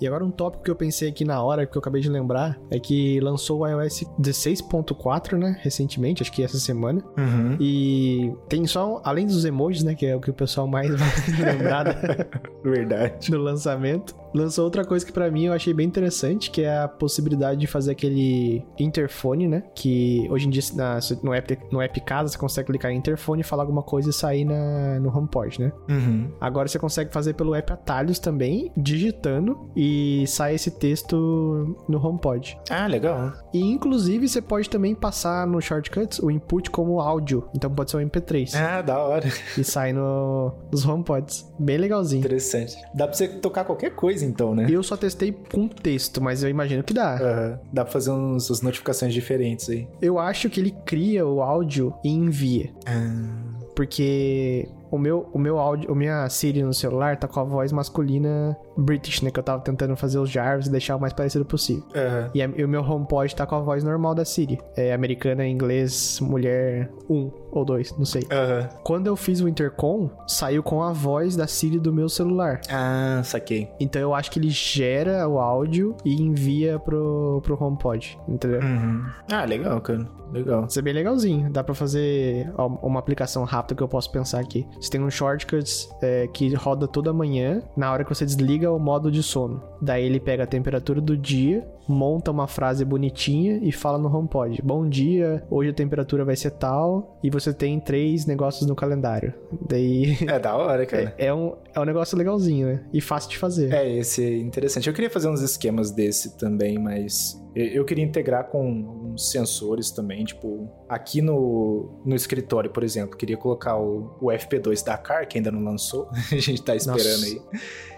E agora um tópico que eu pensei aqui na hora, que eu acabei de lembrar, é que lançou o iOS 16.4, né, recentemente, acho que essa semana. Uhum. E tem só, além dos emojis, né, que é o que o pessoal mais <laughs> vai lembrar <laughs> Verdade. no lançamento, lançou outra coisa que para mim eu achei bem interessante, que é a possibilidade de fazer aquele interfone, né, que hoje em dia na, no, app, no app Casa você consegue clicar em interfone, falar alguma coisa e sair na, no HomePod, né? Uhum. Agora você consegue fazer pelo app Atalhos também, digitando e sai esse texto no HomePod. Ah, legal. E inclusive você pode também passar no Shortcuts o input como áudio, então pode ser um MP3. Ah, da hora. E sai no, nos HomePods. Bem legalzinho. Interessante. Dá pra você tocar qualquer coisa então, né? Eu só testei com texto, mas eu imagino que dá. Uhum. Dá pra fazer uns, umas notificações diferentes aí. Eu acho que ele cria o áudio e envia. Ah. Porque o meu, o meu áudio, a minha Siri no celular tá com a voz masculina British, né? Que eu tava tentando fazer os Jarvis e deixar o mais parecido possível. Uhum. E, a, e, o meu HomePod tá com a voz normal da Siri. É americana, inglês, mulher 1 um, ou 2, não sei. Uhum. Quando eu fiz o intercom, saiu com a voz da Siri do meu celular. Ah, saquei. Então eu acho que ele gera o áudio e envia pro, pro HomePod, entendeu? Uhum. Ah, legal, cara. Legal. Isso é bem legalzinho. Dá pra fazer uma aplicação rápida que eu posso pensar aqui. Você tem um shortcuts é, que roda toda manhã, na hora que você desliga o modo de sono. Daí ele pega a temperatura do dia, monta uma frase bonitinha e fala no HomePod: Bom dia, hoje a temperatura vai ser tal, e você tem três negócios no calendário. Daí. É da hora, <laughs> cara. É, é um, é um negócio legalzinho, né? E fácil de fazer. É, esse é interessante. Eu queria fazer uns esquemas desse também, mas eu queria integrar com uns sensores também, tipo, aqui no, no escritório, por exemplo, queria colocar o, o FP2 da Car, que ainda não lançou, <laughs> a gente tá esperando Nossa. aí.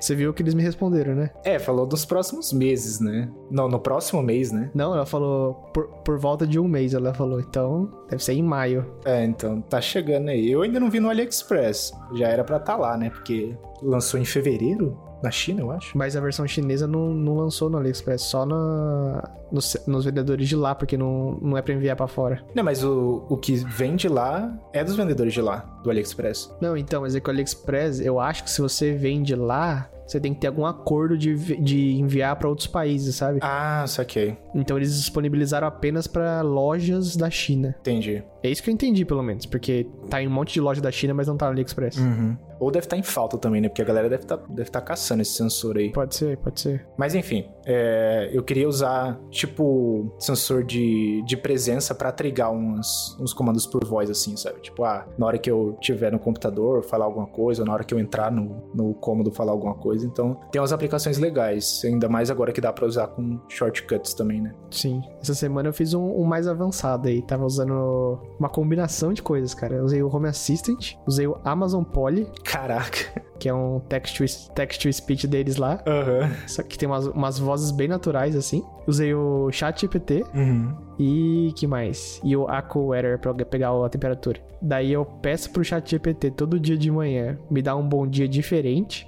Você viu que eles me responderam, né? É, falou dos próximos meses, né? Não, no próximo mês, né? Não, ela falou por, por volta de um mês, ela falou, então deve ser em maio. É, então tá chegando aí. Eu ainda não vi no AliExpress, já era pra estar tá lá, né? Porque lançou em fevereiro, na China, eu acho. Mas a versão chinesa não, não lançou no AliExpress, só na, nos, nos vendedores de lá, porque não, não é pra enviar para fora. Não, mas o, o que vem de lá é dos vendedores de lá, do AliExpress. Não, então, mas é que o AliExpress, eu acho que se você vende lá, você tem que ter algum acordo de, de enviar para outros países, sabe? Ah, saquei. Então eles disponibilizaram apenas para lojas da China. Entendi. É isso que eu entendi, pelo menos. Porque tá em um monte de loja da China, mas não tá no AliExpress. Uhum. Ou deve estar tá em falta também, né? Porque a galera deve estar tá, deve tá caçando esse sensor aí. Pode ser, pode ser. Mas enfim, é, eu queria usar, tipo, sensor de, de presença para trigar uns, uns comandos por voz, assim, sabe? Tipo, ah, na hora que eu tiver no computador falar alguma coisa, ou na hora que eu entrar no, no cômodo falar alguma coisa. Então, tem umas aplicações legais. Ainda mais agora que dá pra usar com shortcuts também, né? Sim. Essa semana eu fiz um, um mais avançado aí. Tava usando uma combinação de coisas, cara. Eu usei o Home Assistant, usei o Amazon Poly. Caraca. Que é um text-to-speech text speech deles lá. Uhum. Só que tem umas, umas vozes bem naturais, assim. Usei o ChatGPT. Uhum. E que mais? E o AccuWeather pra pegar a temperatura. Daí eu peço pro ChatGPT todo dia de manhã me dar um bom dia diferente.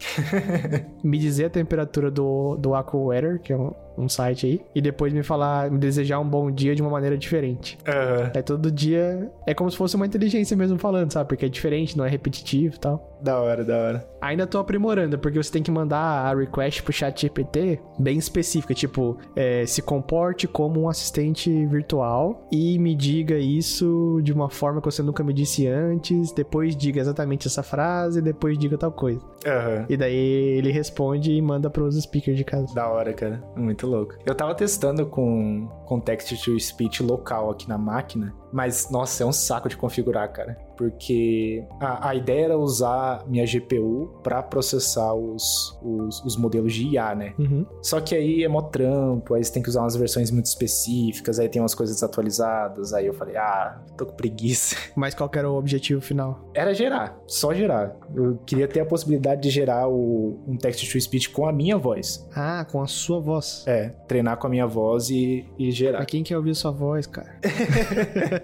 <laughs> me dizer a temperatura do, do AccuWeather, que é um, um site aí, e depois me falar, me desejar um bom dia de uma maneira diferente. Uhum. É todo dia. É como se fosse uma inteligência mesmo falando, sabe? Porque é diferente, não é repetitivo e tal. Da hora, da hora. Ainda tô aprimorando, porque você tem que mandar a request pro chat GPT bem específica, tipo, é, se comporte como um assistente virtual e me diga isso de uma forma que você nunca me disse antes, depois diga exatamente essa frase, depois diga tal coisa. Uhum. E daí ele responde e manda pros speakers de casa. Da hora, cara. Muito louco. Eu tava testando com, com text-to-speech local aqui na máquina, mas, nossa, é um saco de configurar, cara porque a, a ideia era usar minha GPU para processar os, os, os, modelos de IA, né? Uhum. Só que aí é mó trampo, aí você tem que usar umas versões muito específicas, aí tem umas coisas desatualizadas, aí eu falei, ah, tô com preguiça. <laughs> Mas qual era o objetivo final? Era gerar, só gerar. Eu queria ter a possibilidade de gerar o, um text-to-speech com a minha voz. Ah, com a sua voz. É, treinar com a minha voz e, e gerar. Pra quem quer ouvir sua voz, cara? <laughs>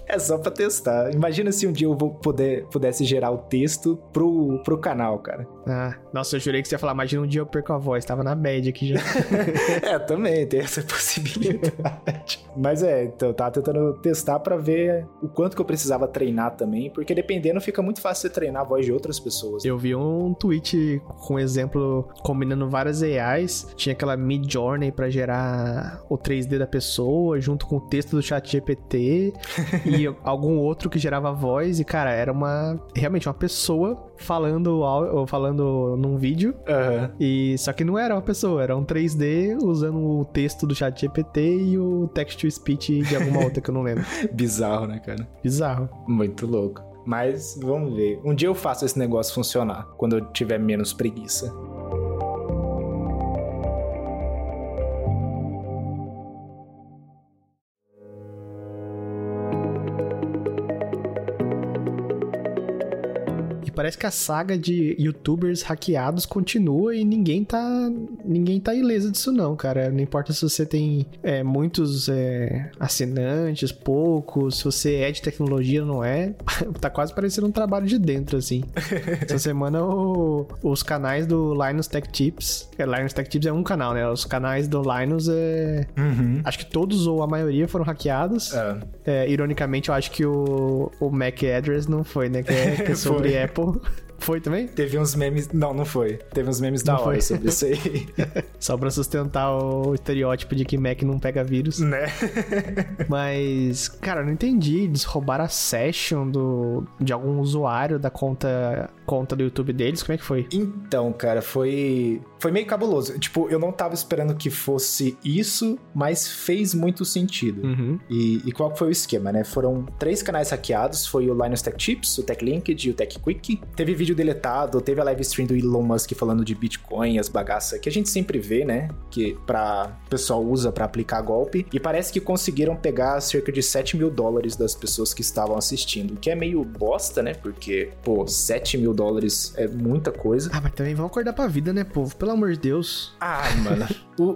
é só pra testar. Imagina se um dia eu vou poder, pudesse gerar o texto pro, pro canal, cara. Ah, nossa, eu jurei que você ia falar, imagina um dia eu perco a voz, tava na média aqui já. <laughs> é, também tem essa possibilidade. <laughs> Mas é, então eu tava tentando testar para ver o quanto que eu precisava treinar também, porque dependendo fica muito fácil você treinar a voz de outras pessoas. Eu vi um tweet com um exemplo combinando várias AIs, tinha aquela Mid Journey para gerar o 3D da pessoa junto com o texto do chat GPT e <laughs> algum outro que gerava voz e cara, era uma realmente uma pessoa falando falando num vídeo. Uhum. E só que não era uma pessoa, era um 3D usando o texto do chat GPT e o text to speech de alguma <laughs> outra que eu não lembro. Bizarro, né, cara? Bizarro. Muito louco. Mas vamos ver. Um dia eu faço esse negócio funcionar, quando eu tiver menos preguiça. Parece que a saga de youtubers hackeados continua e ninguém tá ninguém tá ileso disso não, cara. Não importa se você tem é, muitos é, assinantes, poucos, se você é de tecnologia ou não é, <laughs> tá quase parecendo um trabalho de dentro, assim. <laughs> Essa semana o, os canais do Linus Tech Tips, é, Linus Tech Tips é um canal, né? Os canais do Linus é... Uhum. Acho que todos ou a maioria foram hackeados. É. É, ironicamente, eu acho que o, o MAC address não foi, né? Que é, que é <laughs> sobre Apple. <laughs> Foi também? Teve uns memes. Não, não foi. Teve uns memes da hora sobre isso aí. <laughs> Só pra sustentar o estereótipo de que Mac não pega vírus. Né? <laughs> Mas, cara, eu não entendi. Eles roubaram a session do, de algum usuário da conta, conta do YouTube deles. Como é que foi? Então, cara, foi. Foi meio cabuloso. Tipo, eu não tava esperando que fosse isso, mas fez muito sentido. Uhum. E, e, qual foi o esquema, né? Foram três canais hackeados: foi o Linus Tech Tips, o Tech Linked e o Tech Quick. Teve vídeo deletado, teve a live stream do Elon Musk falando de Bitcoin, as bagaças que a gente sempre vê, né? Que pra o pessoal usa para aplicar golpe. E parece que conseguiram pegar cerca de 7 mil dólares das pessoas que estavam assistindo. O que é meio bosta, né? Porque, pô, 7 mil dólares é muita coisa. Ah, mas também vão acordar pra vida, né, povo? Pelo amor de Deus. Ah, mano.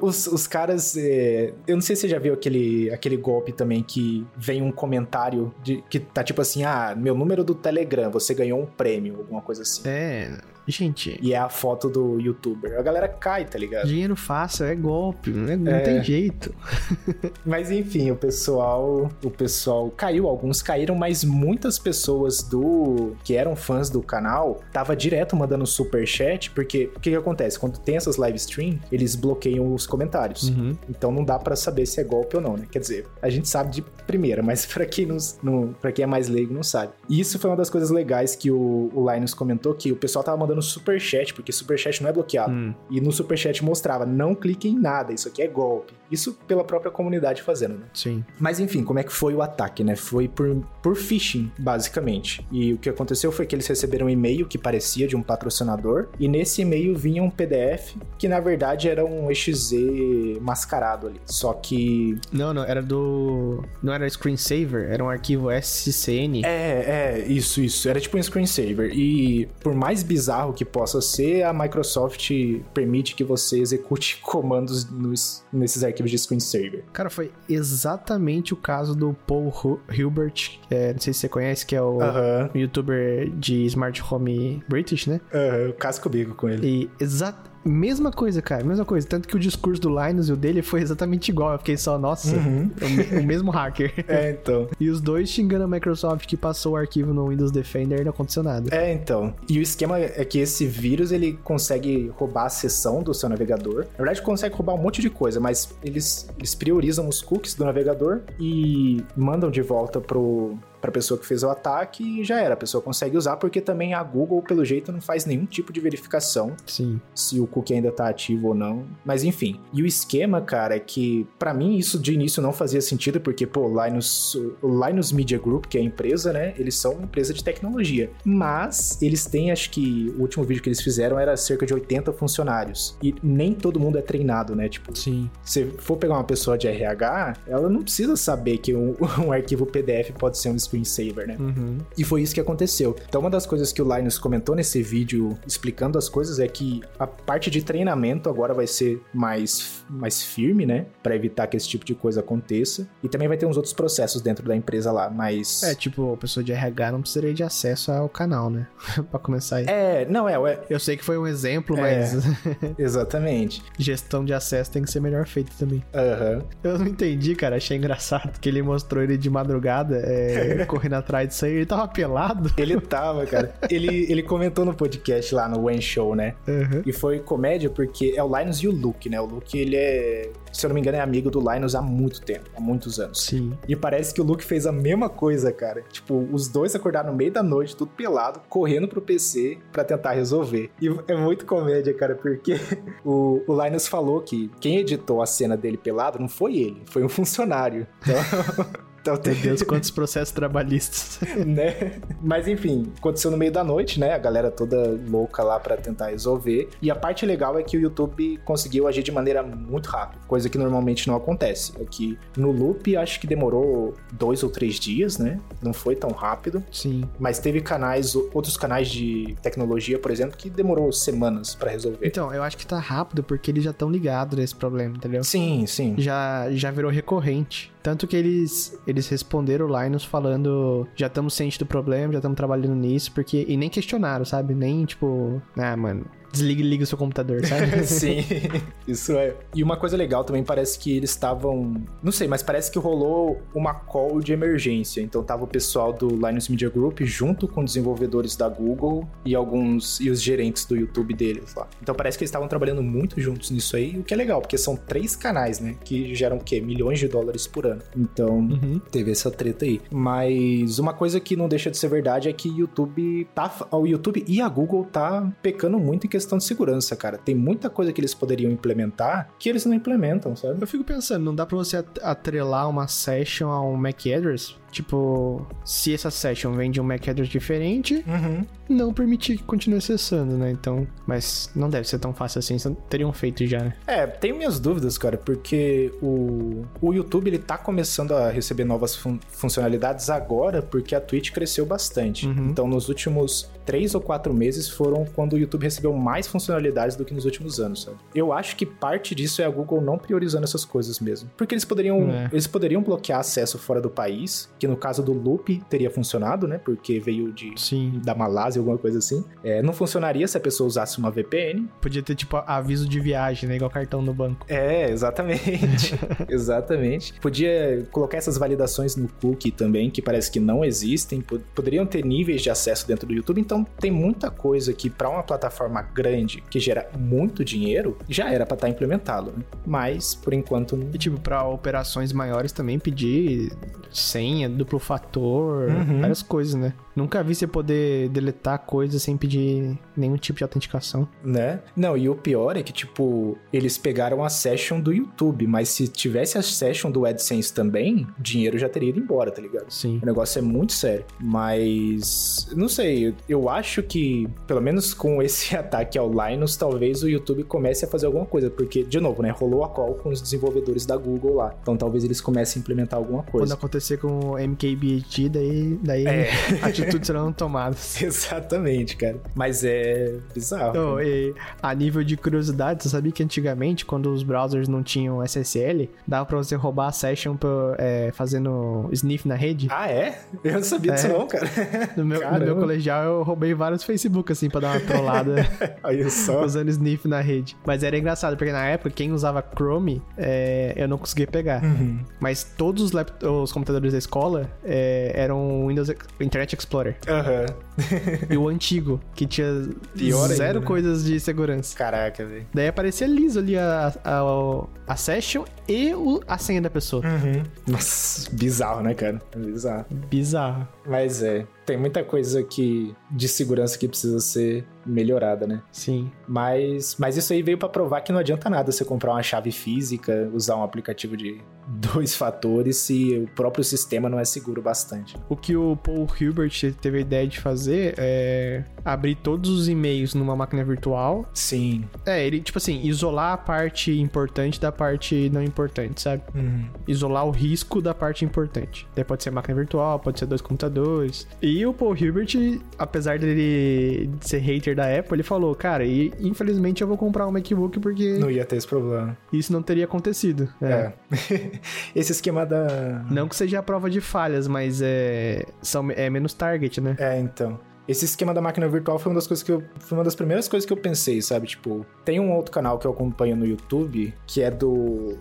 os, os caras. É... Eu não sei se você já viu aquele, aquele golpe também que vem um comentário de, que tá tipo assim: ah, meu número do Telegram, você ganhou um prêmio, alguma coisa assim. É, gente. E é a foto do youtuber. A galera cai, tá ligado? Dinheiro fácil, é golpe, não, é, não é... tem jeito. <laughs> mas enfim, o pessoal, o pessoal caiu, alguns caíram, mas muitas pessoas do que eram fãs do canal tava direto mandando super chat, porque o que, que acontece? Quando tem essas live stream, eles bloqueiam os comentários. Uhum. Então não dá para saber se é golpe ou não, né? Quer dizer, a gente sabe de primeira, mas <laughs> para quem não, não para quem é mais leigo não sabe. E isso foi uma das coisas legais que o, o Linus comentou que o pessoal tava mandando super chat, porque super chat não é bloqueado. Hum. E no super chat mostrava: "Não clique em nada, isso aqui é golpe". Isso pela própria comunidade fazendo, né? Sim. Mas enfim, como é que foi o ataque, né? Foi por, por phishing, basicamente. E o que aconteceu foi que eles receberam um e-mail que parecia de um patrocinador, e nesse e-mail vinha um PDF que na verdade era um exe mascarado ali. Só que. Não, não, era do. Não era screensaver, era um arquivo SCN. É, é, isso, isso. Era tipo um screensaver. E por mais bizarro que possa ser, a Microsoft permite que você execute <laughs> comandos nos, nesses arquivos de screensaver. Cara, foi exatamente o caso do Paul Hilbert, é, não sei se você conhece, que é o uh -huh. youtuber de Smart Home British, né? Aham, uh -huh, caso comigo com ele. E exato Mesma coisa, cara, mesma coisa. Tanto que o discurso do Linus e o dele foi exatamente igual. Eu fiquei só, nossa, uhum. o, mesmo hacker. <laughs> É, então. E os dois xingando a Microsoft que passou o arquivo no Windows Defender e não aconteceu nada. É, então. E o esquema é que esse vírus ele consegue roubar a seção do seu navegador. Na verdade, consegue roubar um monte de coisa, mas eles, eles priorizam os cookies do navegador e mandam de volta pro, para a pessoa que fez o ataque e já era. A pessoa consegue usar porque também a Google, pelo jeito, não faz nenhum tipo de verificação Sim. se o cookie ainda tá ativo ou não. Mas enfim. E o esquema, cara, é que para mim isso de início não fazia sentido porque, pô, Linus, o Linus Media Group, que é a empresa, né? Eles são uma empresa de tecnologia. Mas eles têm, acho que o último vídeo que eles fizeram era cerca de 80 funcionários. E nem todo mundo é treinado, né? Tipo, Sim. se for pegar uma pessoa de RH, ela não precisa saber que um, <laughs> um arquivo PDF pode ser um screensaver, né? Uhum. E foi isso que aconteceu. Então, uma das coisas que o Linus comentou nesse vídeo explicando as coisas é que a parte de treinamento agora vai ser mais, mais firme, né? Pra evitar que esse tipo de coisa aconteça. E também vai ter uns outros processos dentro da empresa lá, mas. É, tipo, a pessoa de RH não precisaria de acesso ao canal, né? <laughs> pra começar aí. É, não, é, é. Eu sei que foi um exemplo, É. mas <laughs> Exatamente. gestão de acesso tem que ser melhor feita também. Aham. Eu não entendi, cara. Achei engraçado que ele mostrou ele de madrugada, é, <laughs> correndo atrás disso aí. Ele tava pelado. Ele tava, cara. ele, ele comentou no podcast lá no When Show, né? Uhum. E foi comédia porque é o Linus e o Luke, né? O Luke, ele é, se eu não me engano, é amigo do Linus há muito tempo, há muitos anos. Sim. E parece que o Luke fez a mesma coisa, cara. Tipo, os dois acordaram no meio da noite, tudo pelado, correndo pro PC pra tentar resolver. E é muito comédia, cara, porque <laughs> o, o Linus falou que quem editou a cena dele pelado não foi ele, foi um funcionário. Então, <laughs> então Meu tem, Deus, <laughs> quantos processos trabalhistas. né? Mas enfim, aconteceu no meio da noite, né? A galera toda louca lá pra tentar resolver. E a parte legal é que o YouTube conseguiu agir de maneira muito rápida, coisa que normalmente não acontece. É que no loop acho que demorou dois ou três dias, né? Não foi tão rápido. Sim. Mas teve canais, outros canais de tecnologia, por exemplo, que demorou semanas pra resolver. Então, eu acho que tá rápido porque eles já estão ligados nesse problema, entendeu? Sim, sim. Já, já virou recorrente. Tanto que eles, eles responderam o Linus falando: já estamos cientes do problema, já estamos trabalhando nisso, porque. E nem questionaram, sabe? Nem tipo, ah, mano, desliga e liga o seu computador, sabe? <laughs> Sim, <laughs> isso é. E uma coisa legal também parece que eles estavam. Não sei, mas parece que rolou uma call de emergência. Então tava o pessoal do Linus Media Group junto com desenvolvedores da Google e alguns. e os gerentes do YouTube deles lá. Então parece que eles estavam trabalhando muito juntos nisso aí, o que é legal, porque são três canais, né? Que geram o quê? Milhões de dólares por ano. Então. Uhum. Teve essa treta aí. Mas uma coisa que não deixa de ser verdade é que o YouTube tá. O YouTube e a Google tá pecando muito em questão de segurança, cara. Tem muita coisa que eles poderiam implementar que eles não implementam, sabe? Eu fico pensando, não dá pra você at- atrelar uma session a um MAC address? Tipo, se essa session vem de um MAC address diferente, Uhum. não permitir que continue acessando, né? Então, mas não deve ser tão fácil assim, teriam feito já, né? É, tenho minhas dúvidas, cara, porque o, o YouTube ele tá começando a receber novas fun- funcionalidades agora porque a Twitch cresceu bastante. Uhum. Então, nos últimos três ou quatro meses foram quando o YouTube recebeu mais funcionalidades do que nos últimos anos, sabe? Eu acho que parte disso é a Google não priorizando essas coisas mesmo. Porque eles poderiam, É. eles poderiam bloquear acesso fora do país, que no caso do Loop teria funcionado, né? Porque veio de Sim. da Malásia, alguma coisa assim. É, não funcionaria se a pessoa usasse uma VPN, Podia ter, tipo, aviso de viagem, né? Igual cartão no banco. é, exatamente. <laughs> exatamente. Podia colocar essas validações no cookie também, que parece que não existem. Pod- Poderiam ter níveis de acesso dentro do YouTube. Então, tem muita coisa que, para uma plataforma grande que gera muito dinheiro, já era para estar implementado. Né? Mas, por enquanto, não. E, tipo, pra operações maiores também pedir senha, duplo fator, Uhum. várias coisas, né? Nunca vi você poder deletar coisas sem pedir nenhum tipo de autenticação. Né? Não, e o pior é que, tipo, eles pegaram a session do YouTube, mas se tivesse a session do AdSense também, dinheiro já teria ido embora, tá ligado? Sim. O negócio é muito sério. Mas. Não sei, eu- acho que, pelo menos com <laughs> esse ataque ao Linus, talvez o YouTube comece a fazer alguma coisa. Porque, de novo, né? Rolou a call com os desenvolvedores da Google lá. Então talvez eles comecem a implementar alguma Quando coisa. acontecer com o MKBHD, daí, daí É. <laughs> atitudes serão tomadas. <laughs> Exatamente, cara. Mas é bizarro. Então, e a nível de curiosidade, você sabia que antigamente, quando os browsers não tinham SSL, dava pra você roubar a session pra, é, fazendo sniff na rede? Ah, é? Eu não sabia disso, É. não, cara. No meu, no meu colegial, eu roubei vários Facebook, assim, pra dar uma trollada <laughs> Aí só. usando sniff na rede. Mas era engraçado, porque na época, quem usava Chrome, é, eu não conseguia pegar. Uhum. Mas todos os, os computadores da escola é, eram Windows Ex- Internet Explorer. Aham. <laughs> e o antigo, que tinha Pior zero ainda, né? coisas de segurança. Caraca, velho. Daí aparecia liso ali a, a, a session e o- a senha da pessoa. Uhum. Nossa, bizarro, né, cara? Bizarro. Bizarro. Mas é, tem muita coisa que de segurança que precisa ser melhorada, né? Sim. Mas, mas isso aí veio pra provar que não adianta nada você comprar uma chave física, usar um aplicativo de <laughs> dois fatores se o próprio sistema não é seguro bastante. O que o Paul Hilbert teve a ideia de fazer é abrir todos os e-mails numa máquina virtual. Sim. É, ele, tipo assim, isolar a parte importante da parte não importante, sabe? Uhum. Isolar o risco da parte importante. Daí pode ser máquina virtual, pode ser dois computadores. E o Paul Hilbert, apesar dele ser hater da Apple, ele falou, cara, e infelizmente eu vou comprar um MacBook porque Não ia ter esse problema. isso não teria acontecido. É. É. <laughs> esse esquema da. Não que seja a prova de falhas, mas é, são, é menos target, né? É, então. Esse esquema da máquina virtual foi uma das coisas que eu. Foi uma das primeiras coisas que eu pensei, sabe? Tipo, tem um outro canal que eu acompanho no YouTube que é do.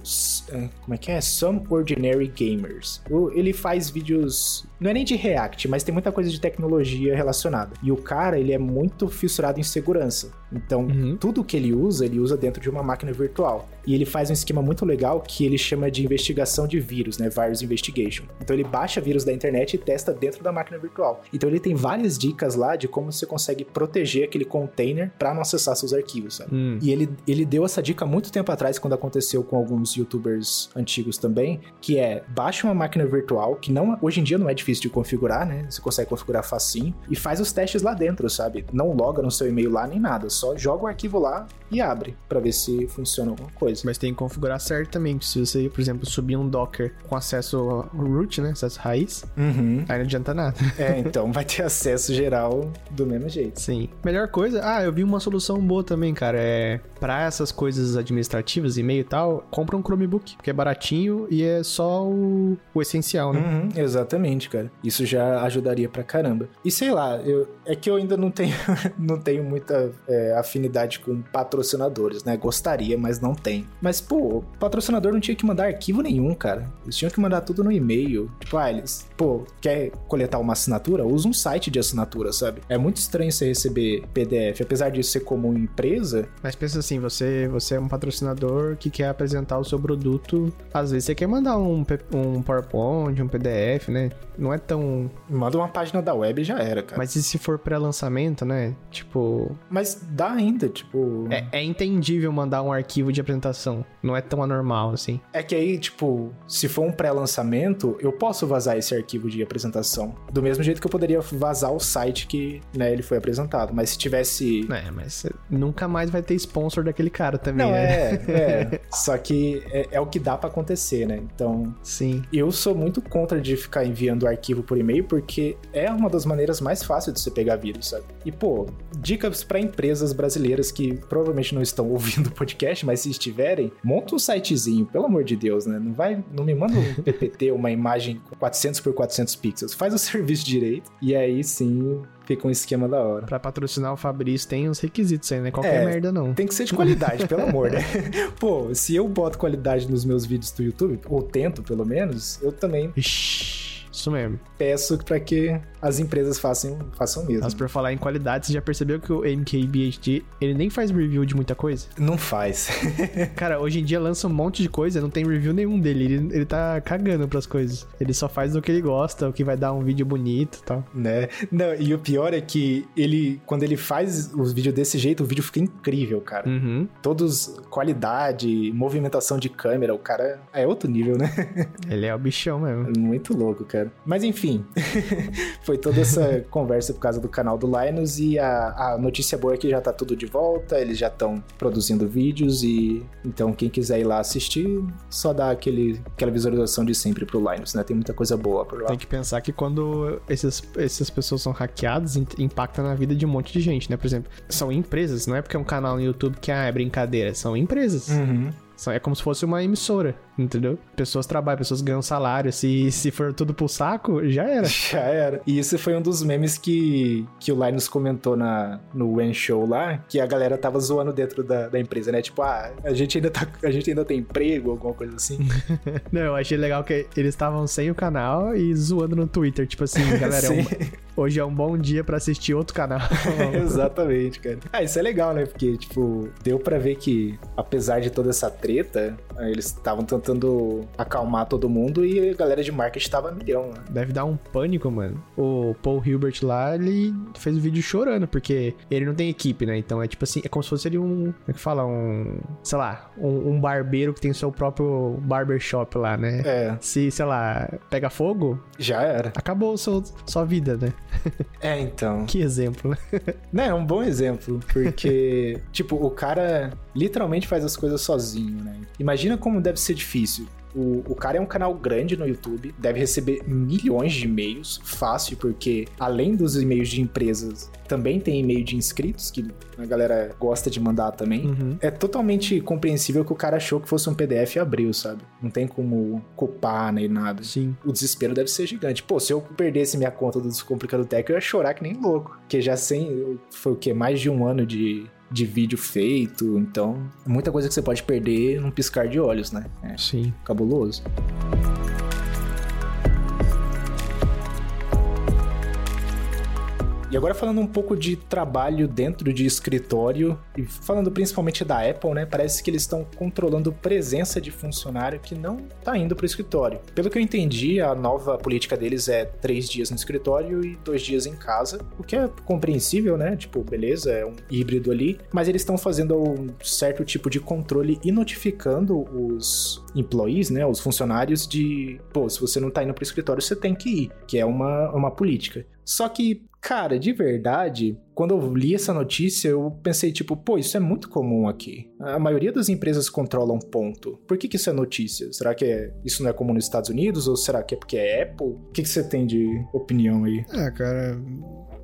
eh, Como é que é? Some Ordinary Gamers. Ele faz vídeos. Não é nem de React, mas tem muita coisa de tecnologia relacionada. E o cara, ele é muito fissurado em segurança. Então, Uhum. tudo que ele usa, ele usa dentro de uma máquina virtual. E ele faz um esquema muito legal que ele chama de investigação de vírus, né? Virus Investigation. Então ele baixa vírus da internet e testa dentro da máquina virtual. Então ele tem várias dicas lá de como você consegue proteger aquele container para não acessar seus arquivos, sabe? Hum. E ele, ele deu essa dica muito tempo atrás, quando aconteceu com alguns youtubers antigos também, que é baixa uma máquina virtual, que não hoje em dia não é difícil de configurar, né? Você consegue configurar facinho, e faz os testes lá dentro, sabe? Não loga no seu e-mail lá nem nada, só joga o arquivo lá e abre para ver se funciona alguma coisa. Mas tem que configurar que Se você, por exemplo, subir um Docker com acesso ao root, né? Acesso raiz, Uhum. aí não adianta nada. É, então vai ter acesso geral do mesmo jeito. Sim. Melhor coisa, ah, eu vi uma solução boa também, cara. É para essas coisas administrativas, e-mail e tal, compra um Chromebook, porque é baratinho e é só o, o essencial, né? Uhum, exatamente, cara. Isso já ajudaria pra caramba. E sei lá, eu, é que eu ainda não tenho, <laughs> não tenho muita é, afinidade com patrocinadores, né? Gostaria, mas não tem. Mas, pô, o patrocinador não tinha que mandar arquivo nenhum, cara. Eles tinham que mandar tudo no e-mail. Tipo, ah, eles, pô, quer coletar uma assinatura? Usa um site de assinatura, sabe? É muito estranho você receber PDF, apesar disso ser comum em empresa. Mas pensa assim, você, você é um patrocinador que quer apresentar o seu produto. Às vezes você quer mandar um, um PowerPoint, um PDF, né? Não é tão. Manda uma página da web e já era, cara. Mas e se for pré-lançamento, né? Tipo. Mas dá ainda, tipo. É, é entendível mandar um arquivo de apresentação. Não é tão anormal assim. É que aí, tipo, se for um pré-lançamento, eu posso vazar esse arquivo de apresentação. Do mesmo jeito que eu poderia vazar o site que, né, ele foi apresentado. Mas se tivesse. É, mas nunca mais vai ter sponsor daquele cara também, Não, né? é, <laughs> é. Só que é, é o que dá pra acontecer, né? Então, Sim. eu sou muito contra de ficar enviando arquivo por e-mail, porque é uma das maneiras mais fáceis de você pegar vírus, sabe? E, pô, dicas pra empresas brasileiras que provavelmente não estão ouvindo o podcast, mas se estiverem, monta um sitezinho, pelo amor de Deus, né? Não vai, não me manda um PPT, uma imagem com 400 por 400 pixels. Faz o <laughs> serviço direito e aí sim fica um esquema da hora. Pra patrocinar o Fabrício tem os requisitos aí, né? Qualquer É, merda não. Tem que ser de qualidade, pelo <laughs> amor, né? Pô, se eu boto qualidade nos meus vídeos do YouTube, ou tento pelo menos, eu também Ixi, isso mesmo. peço pra que as empresas façam, façam mesmo. Mas por falar em qualidade, você já percebeu que o MKBHD, ele nem faz review de muita coisa? Não faz. <laughs> Cara, hoje em dia lança um monte de coisa, não tem review nenhum dele. Ele, ele tá cagando pras coisas. Ele só faz o que ele gosta, o que vai dar um vídeo bonito e tal. né? Não, e o pior é que ele, quando ele faz os vídeos desse jeito, o vídeo fica incrível, cara. Uhum. Todos, qualidade, movimentação de câmera, o cara é outro nível, né? <laughs> Ele é o bichão mesmo. Muito louco, cara. Mas enfim, <laughs> foi toda essa conversa por causa do canal do Linus e a, a notícia boa é que já tá tudo de volta, eles já estão produzindo vídeos e então quem quiser ir lá assistir, só dá aquele, aquela visualização de sempre pro Linus, né? Tem muita coisa boa por lá. Tem que pensar que quando esses, essas pessoas são hackeadas, impacta na vida de um monte de gente, né? Por exemplo, são empresas, não é porque é um canal no YouTube que ah, é brincadeira, são empresas. Uhum. É como se fosse uma emissora, entendeu? Pessoas trabalham, pessoas ganham salário. Se, se for tudo pro saco, já era. <laughs> Já era. E isso foi um dos memes que, que o Linus comentou na, no When Show lá, que a galera tava zoando dentro da, da empresa, né? Tipo, ah, a gente, ainda tá, a gente ainda tem emprego, alguma coisa assim. <laughs> Não, eu achei legal que eles estavam sem o canal e zoando no Twitter. Tipo assim, <laughs> galera, é um- hoje é um bom dia pra assistir outro canal. Exatamente, cara. Ah, isso é legal, né? Porque, tipo, deu pra ver que, apesar de toda essa treta, eles estavam tentando acalmar todo mundo e a galera de marketing tava milhão, né? Deve dar um pânico, mano. O Paul Hilbert lá, ele fez o vídeo chorando, porque ele não tem equipe, né? Então é tipo assim, é como se fosse ele um. Como é que fala? Um. Sei lá, um, um barbeiro que tem o seu próprio barbershop lá, né? É. Se, sei lá, pega fogo, Já era. acabou seu, sua vida, né? É, então. <laughs> Que exemplo, né? Né, é um bom exemplo, porque, <laughs> tipo, o cara literalmente faz as coisas sozinho, né? Imagina como deve ser difícil. O, o cara é um canal grande no YouTube, deve receber milhões de e-mails, fácil, porque além dos e-mails de empresas, também tem e-mail de inscritos, que a galera gosta de mandar também. Uhum. É totalmente compreensível que o cara achou que fosse um PDF e abriu, sabe? Não tem como culpar nem nada. Sim. O desespero deve ser gigante. Pô, se eu perdesse minha conta do Descomplicado Tech, eu ia chorar que nem louco. Porque já sem. Foi o quê? Mais de um ano de, de vídeo feito. Então, muita coisa que você pode perder num piscar de olhos, né? É Sim. cabuloso. E agora falando um pouco de trabalho dentro de escritório e falando principalmente da Apple, né? Parece que eles estão controlando presença de funcionário que não tá indo pro escritório. Pelo que eu entendi, a nova política deles é três dias no escritório e dois dias em casa, o que é compreensível, né? Tipo, beleza, é um híbrido ali, mas eles estão fazendo um certo tipo de controle e notificando os employees, né? Os funcionários de, pô, se você não tá indo pro escritório, você tem que ir, que é uma, uma política. Só que, cara, de verdade, quando eu li essa notícia, eu pensei, tipo, pô, isso é muito comum aqui. A maioria das empresas controlam ponto. Por que, que isso é notícia? Será que é- isso não é comum nos Estados Unidos? Ou será que é porque é Apple? O que, que você tem de opinião aí? Ah, cara.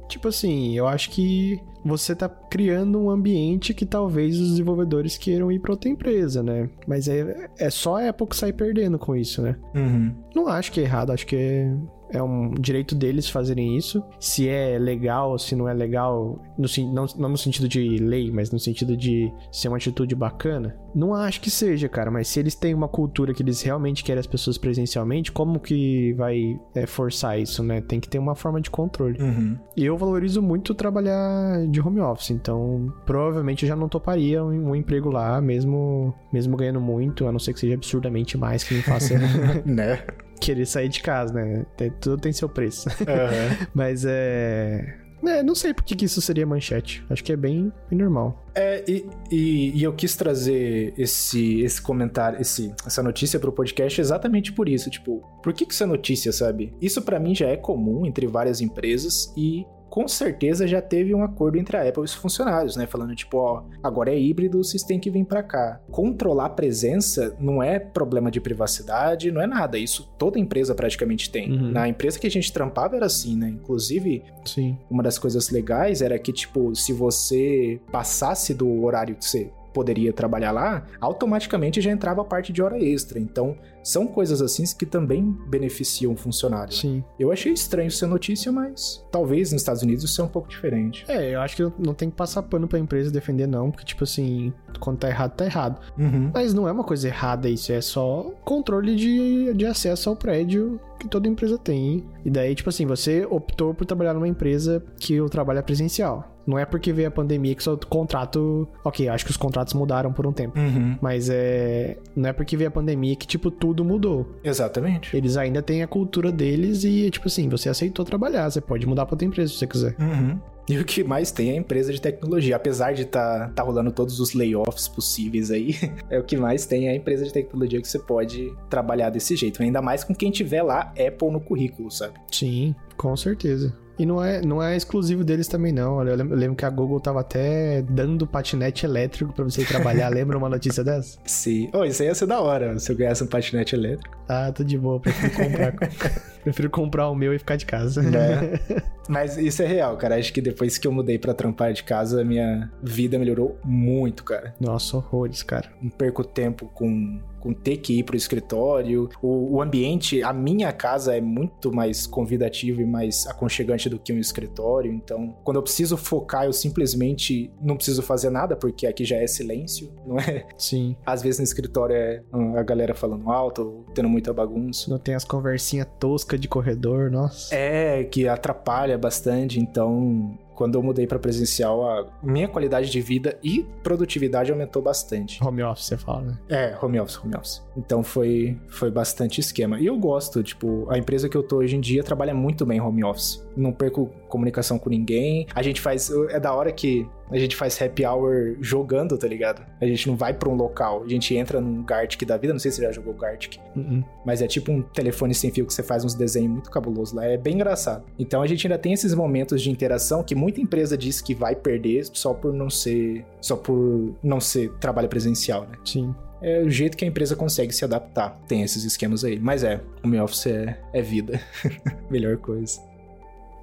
Tipo assim, eu acho que você tá criando um ambiente que talvez os desenvolvedores queiram ir pra outra empresa, né? Mas é, é só a Apple que sai perdendo com isso, né? Uhum. Não acho que é errado, acho que é, é um direito deles fazerem isso. Se é legal, se não é legal, no, não, não no sentido de lei, mas no sentido de ser uma atitude bacana. Não acho que seja, cara, mas se eles têm uma cultura que eles realmente querem as pessoas presencialmente, como que vai é, forçar isso, né? Tem que ter uma forma de controle. Uhum. E eu valorizo muito trabalhar de home office, então provavelmente eu já não toparia um, um emprego lá, mesmo, mesmo ganhando muito, a não ser que seja absurdamente mais que me faça <laughs> né? querer sair de casa, né? Tem- tudo tem seu preço. Uhum. <laughs> Mas é. É, não sei por que, isso seria manchete. Acho que é bem, bem normal. É, e, e, e eu quis trazer esse, esse comentário, esse, essa notícia pro podcast exatamente por isso. Tipo, por que, que isso é notícia, sabe? Isso pra mim já é comum entre várias empresas e com certeza já teve um acordo entre a Apple e os funcionários, né? Falando tipo, ó, agora é híbrido, vocês têm que vir pra cá. Controlar a presença não é problema de privacidade, não é nada. Isso toda empresa praticamente tem. Uhum. Na empresa que a gente trampava era assim, né? Inclusive, Sim. uma das coisas legais era que, tipo, se você passasse do horário que você poderia trabalhar lá, automaticamente já entrava a parte de hora extra. Então, são coisas assim que também beneficiam o funcionário. Sim. Eu achei estranho ser notícia, mas talvez nos Estados Unidos isso é um pouco diferente. É, eu acho que não tem que passar pano pra empresa defender, não, porque, tipo assim, quando tá errado, tá errado. Uhum. Mas não é uma coisa errada isso, é só controle de, de acesso ao prédio que toda empresa tem. E daí, tipo assim, você optou por trabalhar numa empresa que o trabalho é presencial. Não é porque veio a pandemia que seu contrato. Ok, acho que os contratos mudaram por um tempo. Uhum. Mas é. Não é porque veio a pandemia que, tipo, tudo mudou. Exatamente. Eles ainda têm a cultura deles e, tipo assim, você aceitou trabalhar. Você pode mudar pra outra empresa se você quiser. Uhum. E o que mais tem é a empresa de tecnologia. Apesar de tá, tá rolando todos os layoffs possíveis aí, <laughs> é o que mais tem é a empresa de tecnologia que você pode trabalhar desse jeito. Ainda mais com quem tiver lá Apple no currículo, sabe? Sim, com certeza. E não é, não é exclusivo deles também, não. Eu lembro, que a Google tava até dando patinete elétrico pra você ir trabalhar. <laughs> Lembra uma notícia dessa? Sim. Oh, isso aí ia ser da hora, se eu ganhasse um patinete elétrico. Ah, tô de boa, prefiro comprar. <laughs> prefiro comprar o meu e ficar de casa. Né? <laughs> Mas isso é real, cara. Acho que depois que eu mudei pra trampar de casa, a minha vida melhorou muito, cara. Nossa, horrores, cara. Não perco tempo com, com ter que ir pro escritório. O, ambiente, a minha casa é muito mais convidativo e mais aconchegante do que um escritório. Então, quando eu preciso focar, eu simplesmente não preciso fazer nada, porque aqui já é silêncio, <laughs> não é? Sim. Às vezes no escritório é hum, a galera falando alto, ou tendo muita bagunça. Não tem as conversinhas toscas de corredor, nossa. É, que atrapalha bastante, então quando eu mudei para presencial, a minha qualidade de vida e produtividade aumentou bastante. Home office, você fala, né? É, home office, home office. Então foi, foi bastante esquema. E eu gosto, tipo, a empresa que eu tô hoje em dia trabalha muito bem home office. Não perco comunicação com ninguém. A gente faz. É da hora que a gente faz happy hour jogando, tá ligado? A gente não vai pra um local. A gente entra num Gartic da vida. Não sei se você já jogou Gartic. Uh -uh. Mas é tipo um telefone sem fio que você faz uns desenhos muito cabulosos lá. É bem engraçado. Então a gente ainda tem esses momentos de interação que muita empresa diz que vai perder só por não ser. Só por não ser trabalho presencial, né? Sim é o jeito que a empresa consegue se adaptar. Tem esses esquemas aí. Mas é, o meu office é, é vida. <laughs> Melhor coisa.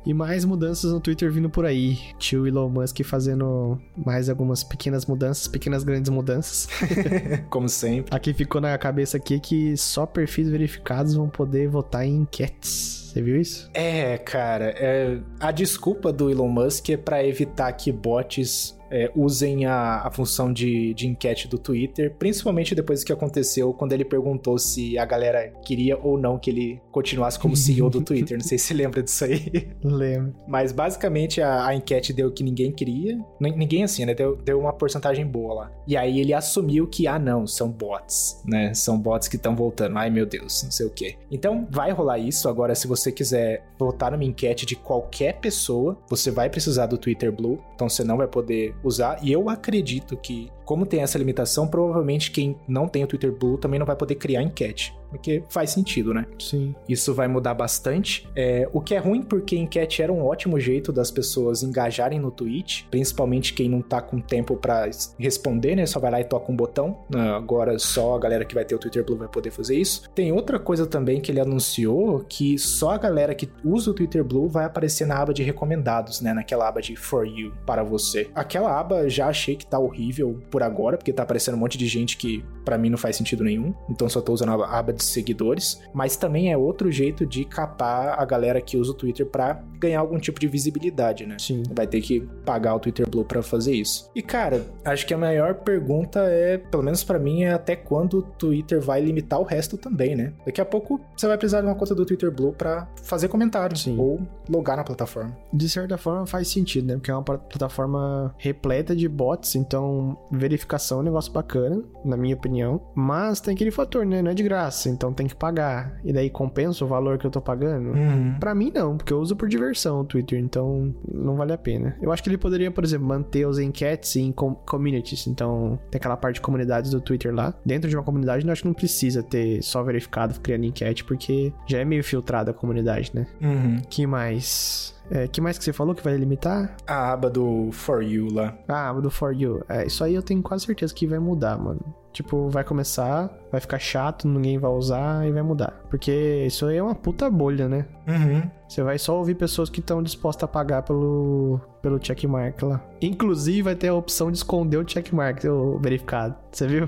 E mais mudanças no Twitter vindo por aí. Tio Elon Musk fazendo mais algumas pequenas mudanças, pequenas grandes mudanças. <laughs> Como sempre. Aqui ficou na cabeça aqui que só perfis verificados vão poder votar em enquetes. Você viu isso? É, cara. É... A desculpa do Elon Musk é para evitar que bots é, usem a, a função de, de enquete do Twitter, principalmente depois do que aconteceu quando ele perguntou se a galera queria ou não que ele continuasse como <laughs> CEO do Twitter. Não sei se lembra disso aí. Lembro. Mas basicamente a, a, enquete deu que ninguém queria. Ninguém assim, né? Deu, deu uma porcentagem boa lá. E aí ele assumiu que, ah, não, são bots, né? São bots que estão voltando. Ai, meu Deus, não sei o quê. Então vai rolar isso. Agora, se você quiser votar numa enquete de qualquer pessoa, você vai precisar do Twitter Blue. Então você não vai poder usar. E eu acredito que, como tem essa limitação, provavelmente quem não tem o Twitter Blue também não vai poder criar enquete. Porque faz sentido, né? Sim. Isso vai mudar bastante. É, o que é ruim porque enquete era um ótimo jeito das pessoas engajarem no tweet, principalmente quem não tá com tempo para responder, né? Só vai lá e toca um botão. Agora só a galera que vai ter o Twitter Blue vai poder fazer isso. Tem outra coisa também que ele anunciou que só a galera que usa o Twitter Blue vai aparecer na aba de recomendados, né? Naquela aba de For You para você. Aquela aba já achei que tá horrível por agora, porque tá aparecendo um monte de gente que para mim não faz sentido nenhum. Então só tô usando a aba de seguidores, mas também é outro jeito de capar a galera que usa o Twitter para ganhar algum tipo de visibilidade, né? Sim. Vai ter que pagar o Twitter Blue para fazer isso. E cara, acho que a maior pergunta é, pelo menos para mim, é até quando o Twitter vai limitar o resto também, né? Daqui a pouco você vai precisar de uma conta do Twitter Blue para fazer comentário Sim. ou logar na plataforma. De certa forma faz sentido, né? Porque é uma plataforma repleta de bots, então verificação é um negócio bacana, na minha opinião. Mas tem aquele fator, né? Não é de graça então tem que pagar. E daí compensa o valor que eu tô pagando? Uhum. Pra mim, não, porque eu uso por diversão o Twitter, então não vale a pena. Eu acho que ele poderia, por exemplo, manter os enquetes em com communities. Então, tem aquela parte de comunidades do Twitter lá. Dentro de uma comunidade, eu acho que não precisa ter só verificado criando enquete, porque já é meio filtrada a comunidade, né? Uhum. Que mais? É, que mais que você falou que vai limitar? A aba do For You lá. A aba do For You. É, isso aí eu tenho quase certeza que vai mudar, mano. Tipo, vai começar, vai ficar chato, ninguém vai usar e vai mudar. Porque isso aí é uma puta bolha, né? Uhum. Você vai só ouvir pessoas que estão dispostas a pagar pelo, pelo checkmark lá. Inclusive, vai ter a opção de esconder o checkmark o verificado. Você viu?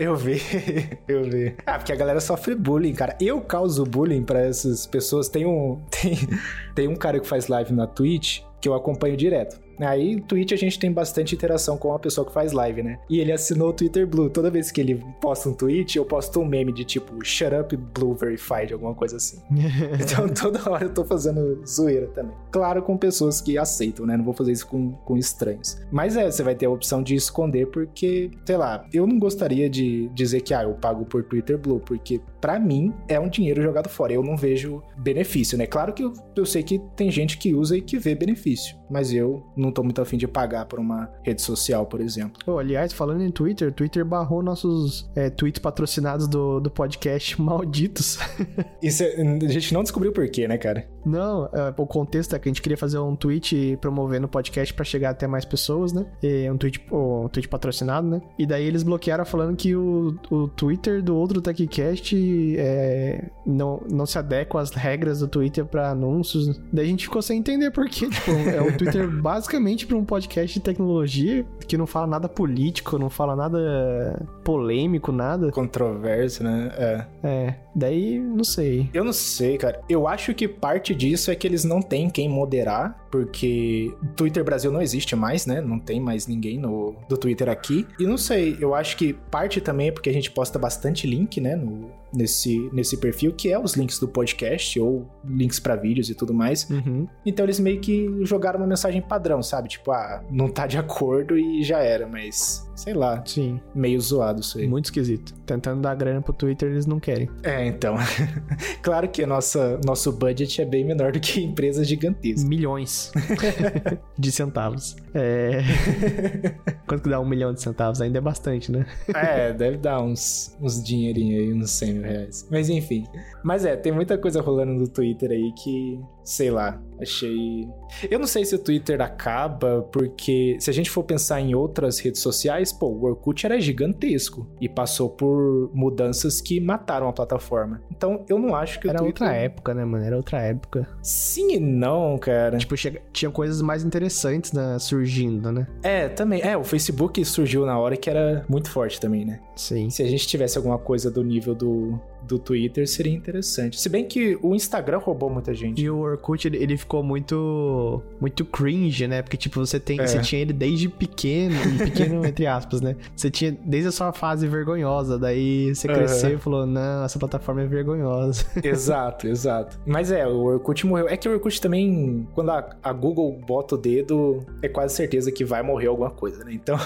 Eu vi, <laughs> eu vi. Ah, porque a galera sofre bullying, cara. Eu causo bullying para essas pessoas. Tem um, <laughs> tem, tem um cara que faz live na Twitch que eu acompanho direto. Aí, no Twitch, a gente tem bastante interação com a pessoa que faz live, né? E ele assinou o Twitter Blue. Toda vez que ele posta um tweet, eu posto um meme de tipo, shut up Blue Verified, alguma coisa assim. <laughs> então, toda hora eu tô fazendo zoeira também. Claro, com pessoas que aceitam, né? Não vou fazer isso com, com estranhos. Mas é, você vai ter a opção de esconder, porque, sei lá, eu não gostaria de dizer que, ah, eu pago por Twitter Blue, porque para mim é um dinheiro jogado fora. Eu não vejo benefício, né? Claro que eu, eu sei que tem gente que usa e que vê benefício, mas eu não tô muito afim de pagar por uma rede social, por exemplo. Oh, aliás, falando em Twitter, Twitter barrou nossos é, tweets patrocinados do, do podcast <laughs> malditos. <laughs> Isso é, a gente não descobriu por quê, né, cara? Não, é, o contexto é que a gente queria fazer um tweet promovendo o podcast para chegar até mais pessoas, né? E um tweet, um tweet patrocinado, né? E daí eles bloquearam falando que o, o Twitter do outro TechCast é, não, não se adequa às regras do Twitter para anúncios. Daí a gente ficou sem entender por quê. Tipo, é o <laughs> Twitter basicamente para um podcast de tecnologia que não fala nada político, não fala nada polêmico, nada. Controverso, né? É. É. Daí, não sei. Eu não sei, cara. Eu acho que parte disso é que eles não têm quem moderar, porque Twitter Brasil não existe mais, né? Não tem mais ninguém no, do Twitter aqui. E não sei, eu acho que parte também é porque a gente posta bastante link, né? No, nesse, nesse perfil, que é os links do podcast ou links para vídeos e tudo mais. Uhum. Então eles meio que jogaram uma mensagem padrão, sabe? Tipo, ah, não tá de acordo e já era, mas sei lá, Sim. meio zoado isso aí. Muito esquisito. Tentando dar grana pro Twitter, eles não querem. É, então. <laughs> claro que nossa, nosso budget é bem menor do que <laughs> empresas gigantescas. Milhões <laughs> de centavos. É. Quanto que dá um milhão de centavos? Ainda é bastante, né? É, deve dar uns, uns dinheirinhos aí, uns 100 mil reais. Mas enfim. Mas é, tem muita coisa rolando no Twitter aí que, sei lá, achei. Eu não sei se o Twitter acaba, porque se a gente for pensar em outras redes sociais, pô, o Orkut era gigantesco e passou por mudanças que mataram a plataforma. Então eu não acho que Era o Twitter. outra época, né, mano? Era outra época. Sim e não, cara. Tipo, chega- tinha coisas mais interessantes né, surgindo, né? É, também. É, o Facebook surgiu na hora que era muito forte também, né? Sim. Se a gente tivesse alguma coisa do nível do, do Twitter, seria interessante. Se bem que o Instagram roubou muita gente. E o Orkut, ele, ele ficou muito muito cringe, né? Porque, tipo, você, tem, É. você tinha ele desde pequeno, pequeno <laughs> entre aspas, né? Você tinha desde a sua fase vergonhosa, daí você cresceu e falou, não, essa plataforma é vergonhosa. <laughs> exato, exato. Mas é, o Orkut morreu. É que o Orkut também, quando a, a Google bota o dedo, é quase certeza que vai morrer alguma coisa, né? Então.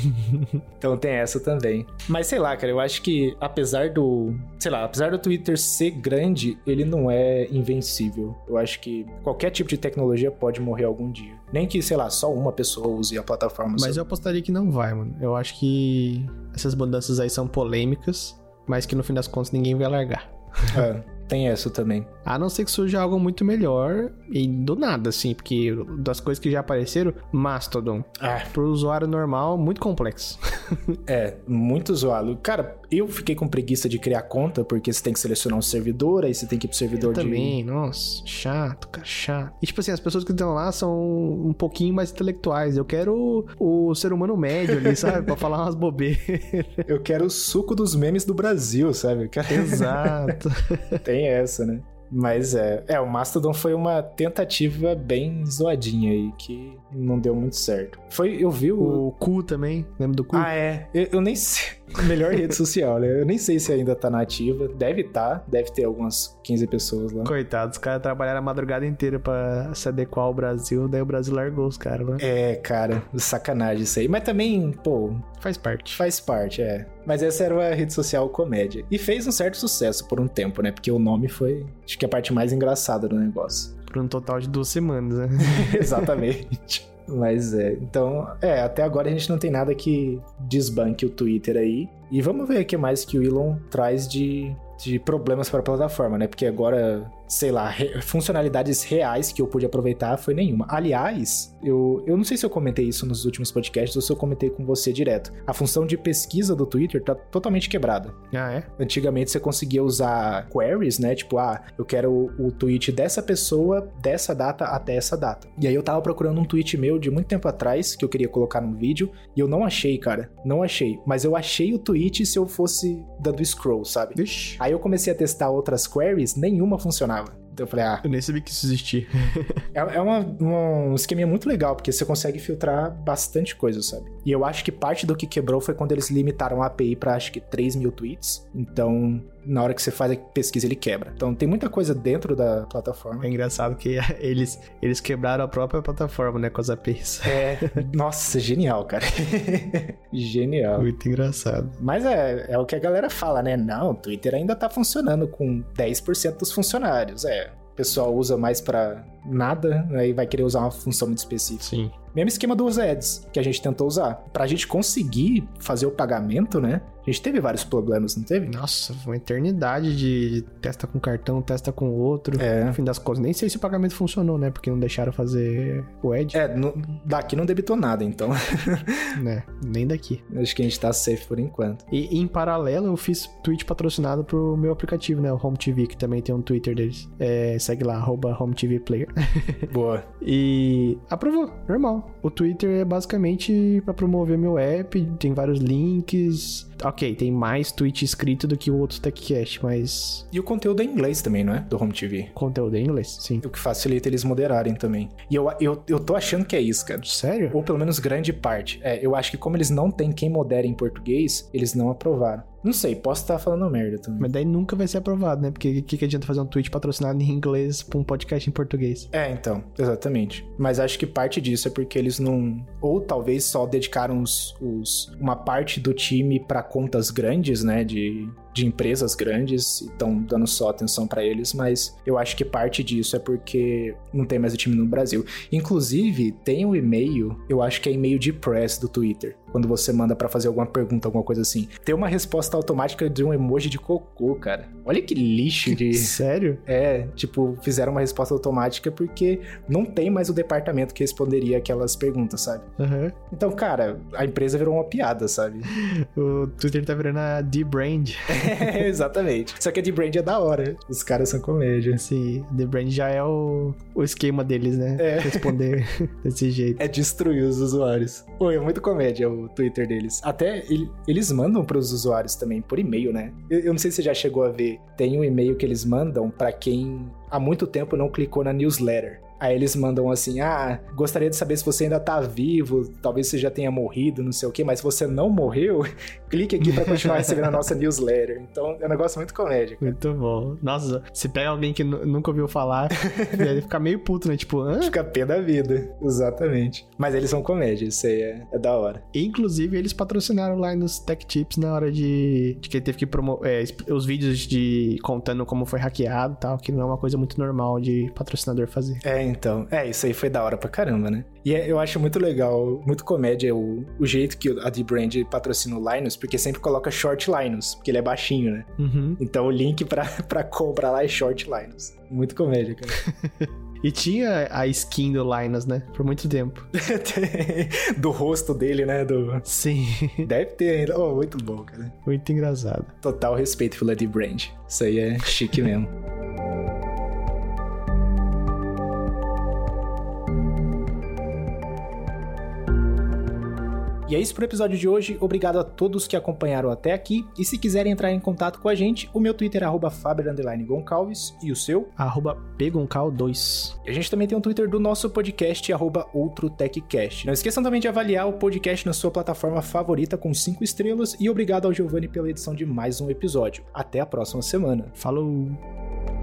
<laughs> então tem essa também. Mas sei lá, cara, eu acho que apesar do. Sei lá, apesar do Twitter ser grande, ele não é invencível. Eu acho que qualquer tipo de tecnologia pode morrer algum dia. Nem que, sei lá, só uma pessoa use a plataforma. Mas eu apostaria que não vai, mano. Eu acho que essas mudanças aí são polêmicas, mas que no fim das contas ninguém vai largar. <laughs> É, tem essa também. A não ser que surja algo muito melhor e do nada, assim, porque das coisas que já apareceram, Mastodon. Ah, Pro usuário normal, muito complexo. <laughs> É, muito zoado. Cara, eu fiquei com preguiça de criar conta, porque você tem que selecionar um servidor, aí você tem que ir pro servidor de. Também, nossa, chato, cara, chato. E tipo assim, as pessoas que estão lá são um pouquinho mais intelectuais. Eu quero o, o ser humano médio ali, <laughs> sabe? pra falar umas bobeiras. Eu quero o suco dos memes do Brasil, sabe? Cara, Exato. <laughs> tem essa, né? Mas é, é, o Mastodon foi uma tentativa bem zoadinha aí, que não deu muito certo. Foi, eu vi o. o cu também, lembra do cu? Ah, é. Eu, eu nem sei. <laughs> Melhor rede social, né? Eu nem sei se ainda tá na ativa. Deve tá, deve ter algumas 15 pessoas lá. Coitado, os caras trabalharam a madrugada inteira pra se adequar ao Brasil, daí o Brasil largou os caras, né? É, cara, sacanagem isso aí. Mas também, pô, Faz parte. Faz parte, é. Mas essa era uma rede social comédia. E fez um certo sucesso por um tempo, né? Porque o nome foi, acho que a parte mais engraçada do negócio. Por um total de duas semanas, né? <laughs> Exatamente. Mas é, então, é, até agora a gente não tem nada que desbanque o Twitter aí. E vamos ver o que mais que o Elon traz de, de problemas para a plataforma, né? Porque agora, sei lá, re- funcionalidades reais que eu pude aproveitar foi nenhuma. Aliás, eu, eu não sei se eu comentei isso nos últimos podcasts ou se eu comentei com você direto. A função de pesquisa do Twitter tá totalmente quebrada. Ah, é? Antigamente você conseguia usar queries, né? Tipo, ah, eu quero o, o tweet dessa pessoa, dessa data até essa data. E aí eu tava procurando um tweet meu de muito tempo atrás, que eu queria colocar no vídeo, e eu não achei, cara. Não achei. Mas eu achei o tweet se eu fosse dando scroll, sabe? Vixe. Aí eu comecei a testar outras queries, nenhuma funcionava. Então eu falei, ah, Eu nem sabia que isso existia. <laughs> é, é uma, uma- um esqueminha muito legal, porque você consegue filtrar bastante coisa, sabe? E eu acho que parte do que quebrou foi quando eles limitaram a API pra acho que 3 mil tweets. Então, na hora que você faz a pesquisa, ele quebra. Então, tem muita coisa dentro da plataforma. É engraçado que <laughs> eles, eles quebraram a própria plataforma, né, com as APIs. É, nossa, genial, cara. <laughs> genial. Muito engraçado. Mas é, é o que a galera fala, né? Não, o Twitter ainda tá funcionando com 10% dos funcionários. É, o pessoal usa mais pra nada, aí vai querer usar uma função muito específica. Sim. Mesmo esquema dos ads que a gente tentou usar. Pra gente conseguir fazer o pagamento, né? A gente teve vários problemas, não teve? Nossa, foi uma eternidade de testa com cartão, testa com outro. É. No fim das contas, nem sei se o pagamento funcionou, né? Porque não deixaram fazer o Ed, É, no- daqui não debitou nada, então <laughs> né? Nem daqui. acho que a gente tá safe por enquanto. E em paralelo, eu fiz tweet patrocinado pro meu aplicativo, né? O Home TV, que também tem um Twitter deles. É, segue lá, arroba Home TV Player. <laughs> Boa. E aprovou, normal. O Twitter é basicamente para promover meu app, tem vários links. Ok, tem mais tweet escrito do que o outro TechCast, mas. E o conteúdo é em inglês também, não é? Do Home TV. Conteúdo é em inglês, sim. O que facilita eles moderarem também. E eu, eu, eu tô achando que é isso, cara. Sério? Ou pelo menos grande parte. É, eu acho que como eles não têm quem modere em português, eles não aprovaram. Não sei, posso estar falando merda também. Mas daí nunca vai ser aprovado, né? Porque o que, que adianta fazer um tweet patrocinado em inglês pra um podcast em português? É, então, exatamente. Mas acho que parte disso é porque eles não. Ou talvez só dedicaram os, os uma parte do time para contas grandes, né? De, de empresas grandes e estão dando só atenção para eles, mas eu acho que parte disso é porque não tem mais o time no Brasil. Inclusive, tem um e-mail, eu acho que é e-mail de press do Twitter, quando você manda para fazer alguma pergunta, alguma coisa assim. Tem uma resposta automática de um emoji de cocô, cara. Olha que lixo de. <laughs> Sério? É, tipo, fizeram uma resposta automática porque não tem mais o departamento que responderia aquelas perguntas, sabe? Uhum. Então, cara, a empresa virou uma piada, sabe? <laughs> o Twitter tá virando a D-Brand. <laughs> é, <laughs> exatamente. Só que a D-Brand é da hora. Os caras são comédia. Sim, The Brand já é o, o esquema deles, né? É. Responder <laughs> desse jeito. É destruir os usuários. Pô, é muito comédia o Twitter deles. Até ele- eles mandam pros usuários também por e-mail, né? Eu, eu não sei se você já chegou a ver. Tem um e-mail que eles mandam pra quem há muito tempo não clicou na newsletter. Aí eles mandam assim: Ah, gostaria de saber se você ainda tá vivo, talvez você já tenha morrido, não sei o quê, mas se você não morreu, <laughs> clique aqui pra continuar recebendo a nossa newsletter. Então é um negócio muito comédia. cara. Muito bom. Nossa, se pega alguém que nu- nunca ouviu falar, <laughs> ele fica meio puto, né? Tipo, hã? Fica pé da vida. Exatamente. Mas eles são comédia, isso aí é, é da hora. Inclusive, eles patrocinaram lá nos Tech Tips na hora de, de que ele teve que promover os vídeos de contando como foi hackeado e tal, que não é uma coisa muito normal de patrocinador fazer. É, então. É, isso aí foi da hora pra caramba, né? E é- eu acho muito legal, muito comédia o, o jeito que a D-Brand patrocina o Linus, porque sempre coloca Short Linus, porque ele é baixinho, né? Uhum. Então o link pra, <laughs> pra compra lá é Short Linus. Muito comédia, cara. <laughs> E tinha a skin do Linus, né? Por muito tempo. <laughs> Do rosto dele, né? Do... Sim, Deve ter ainda. Oh, muito bom, cara. muito engraçado. Total respeito pela D-Brand. Isso aí é chique mesmo. E é isso pro episódio de hoje. Obrigado a todos que acompanharam até aqui. E se quiserem entrar em contato com a gente, o meu Twitter é arroba Faber underline Goncalves e o seu. Arroba Pegoncal2. E a gente também tem um Twitter do nosso podcast, arroba OutroTechCast. Não esqueçam também de avaliar o podcast na sua plataforma favorita com 5 estrelas. E obrigado ao Giovanni pela edição de mais um episódio. Até a próxima semana. Falou!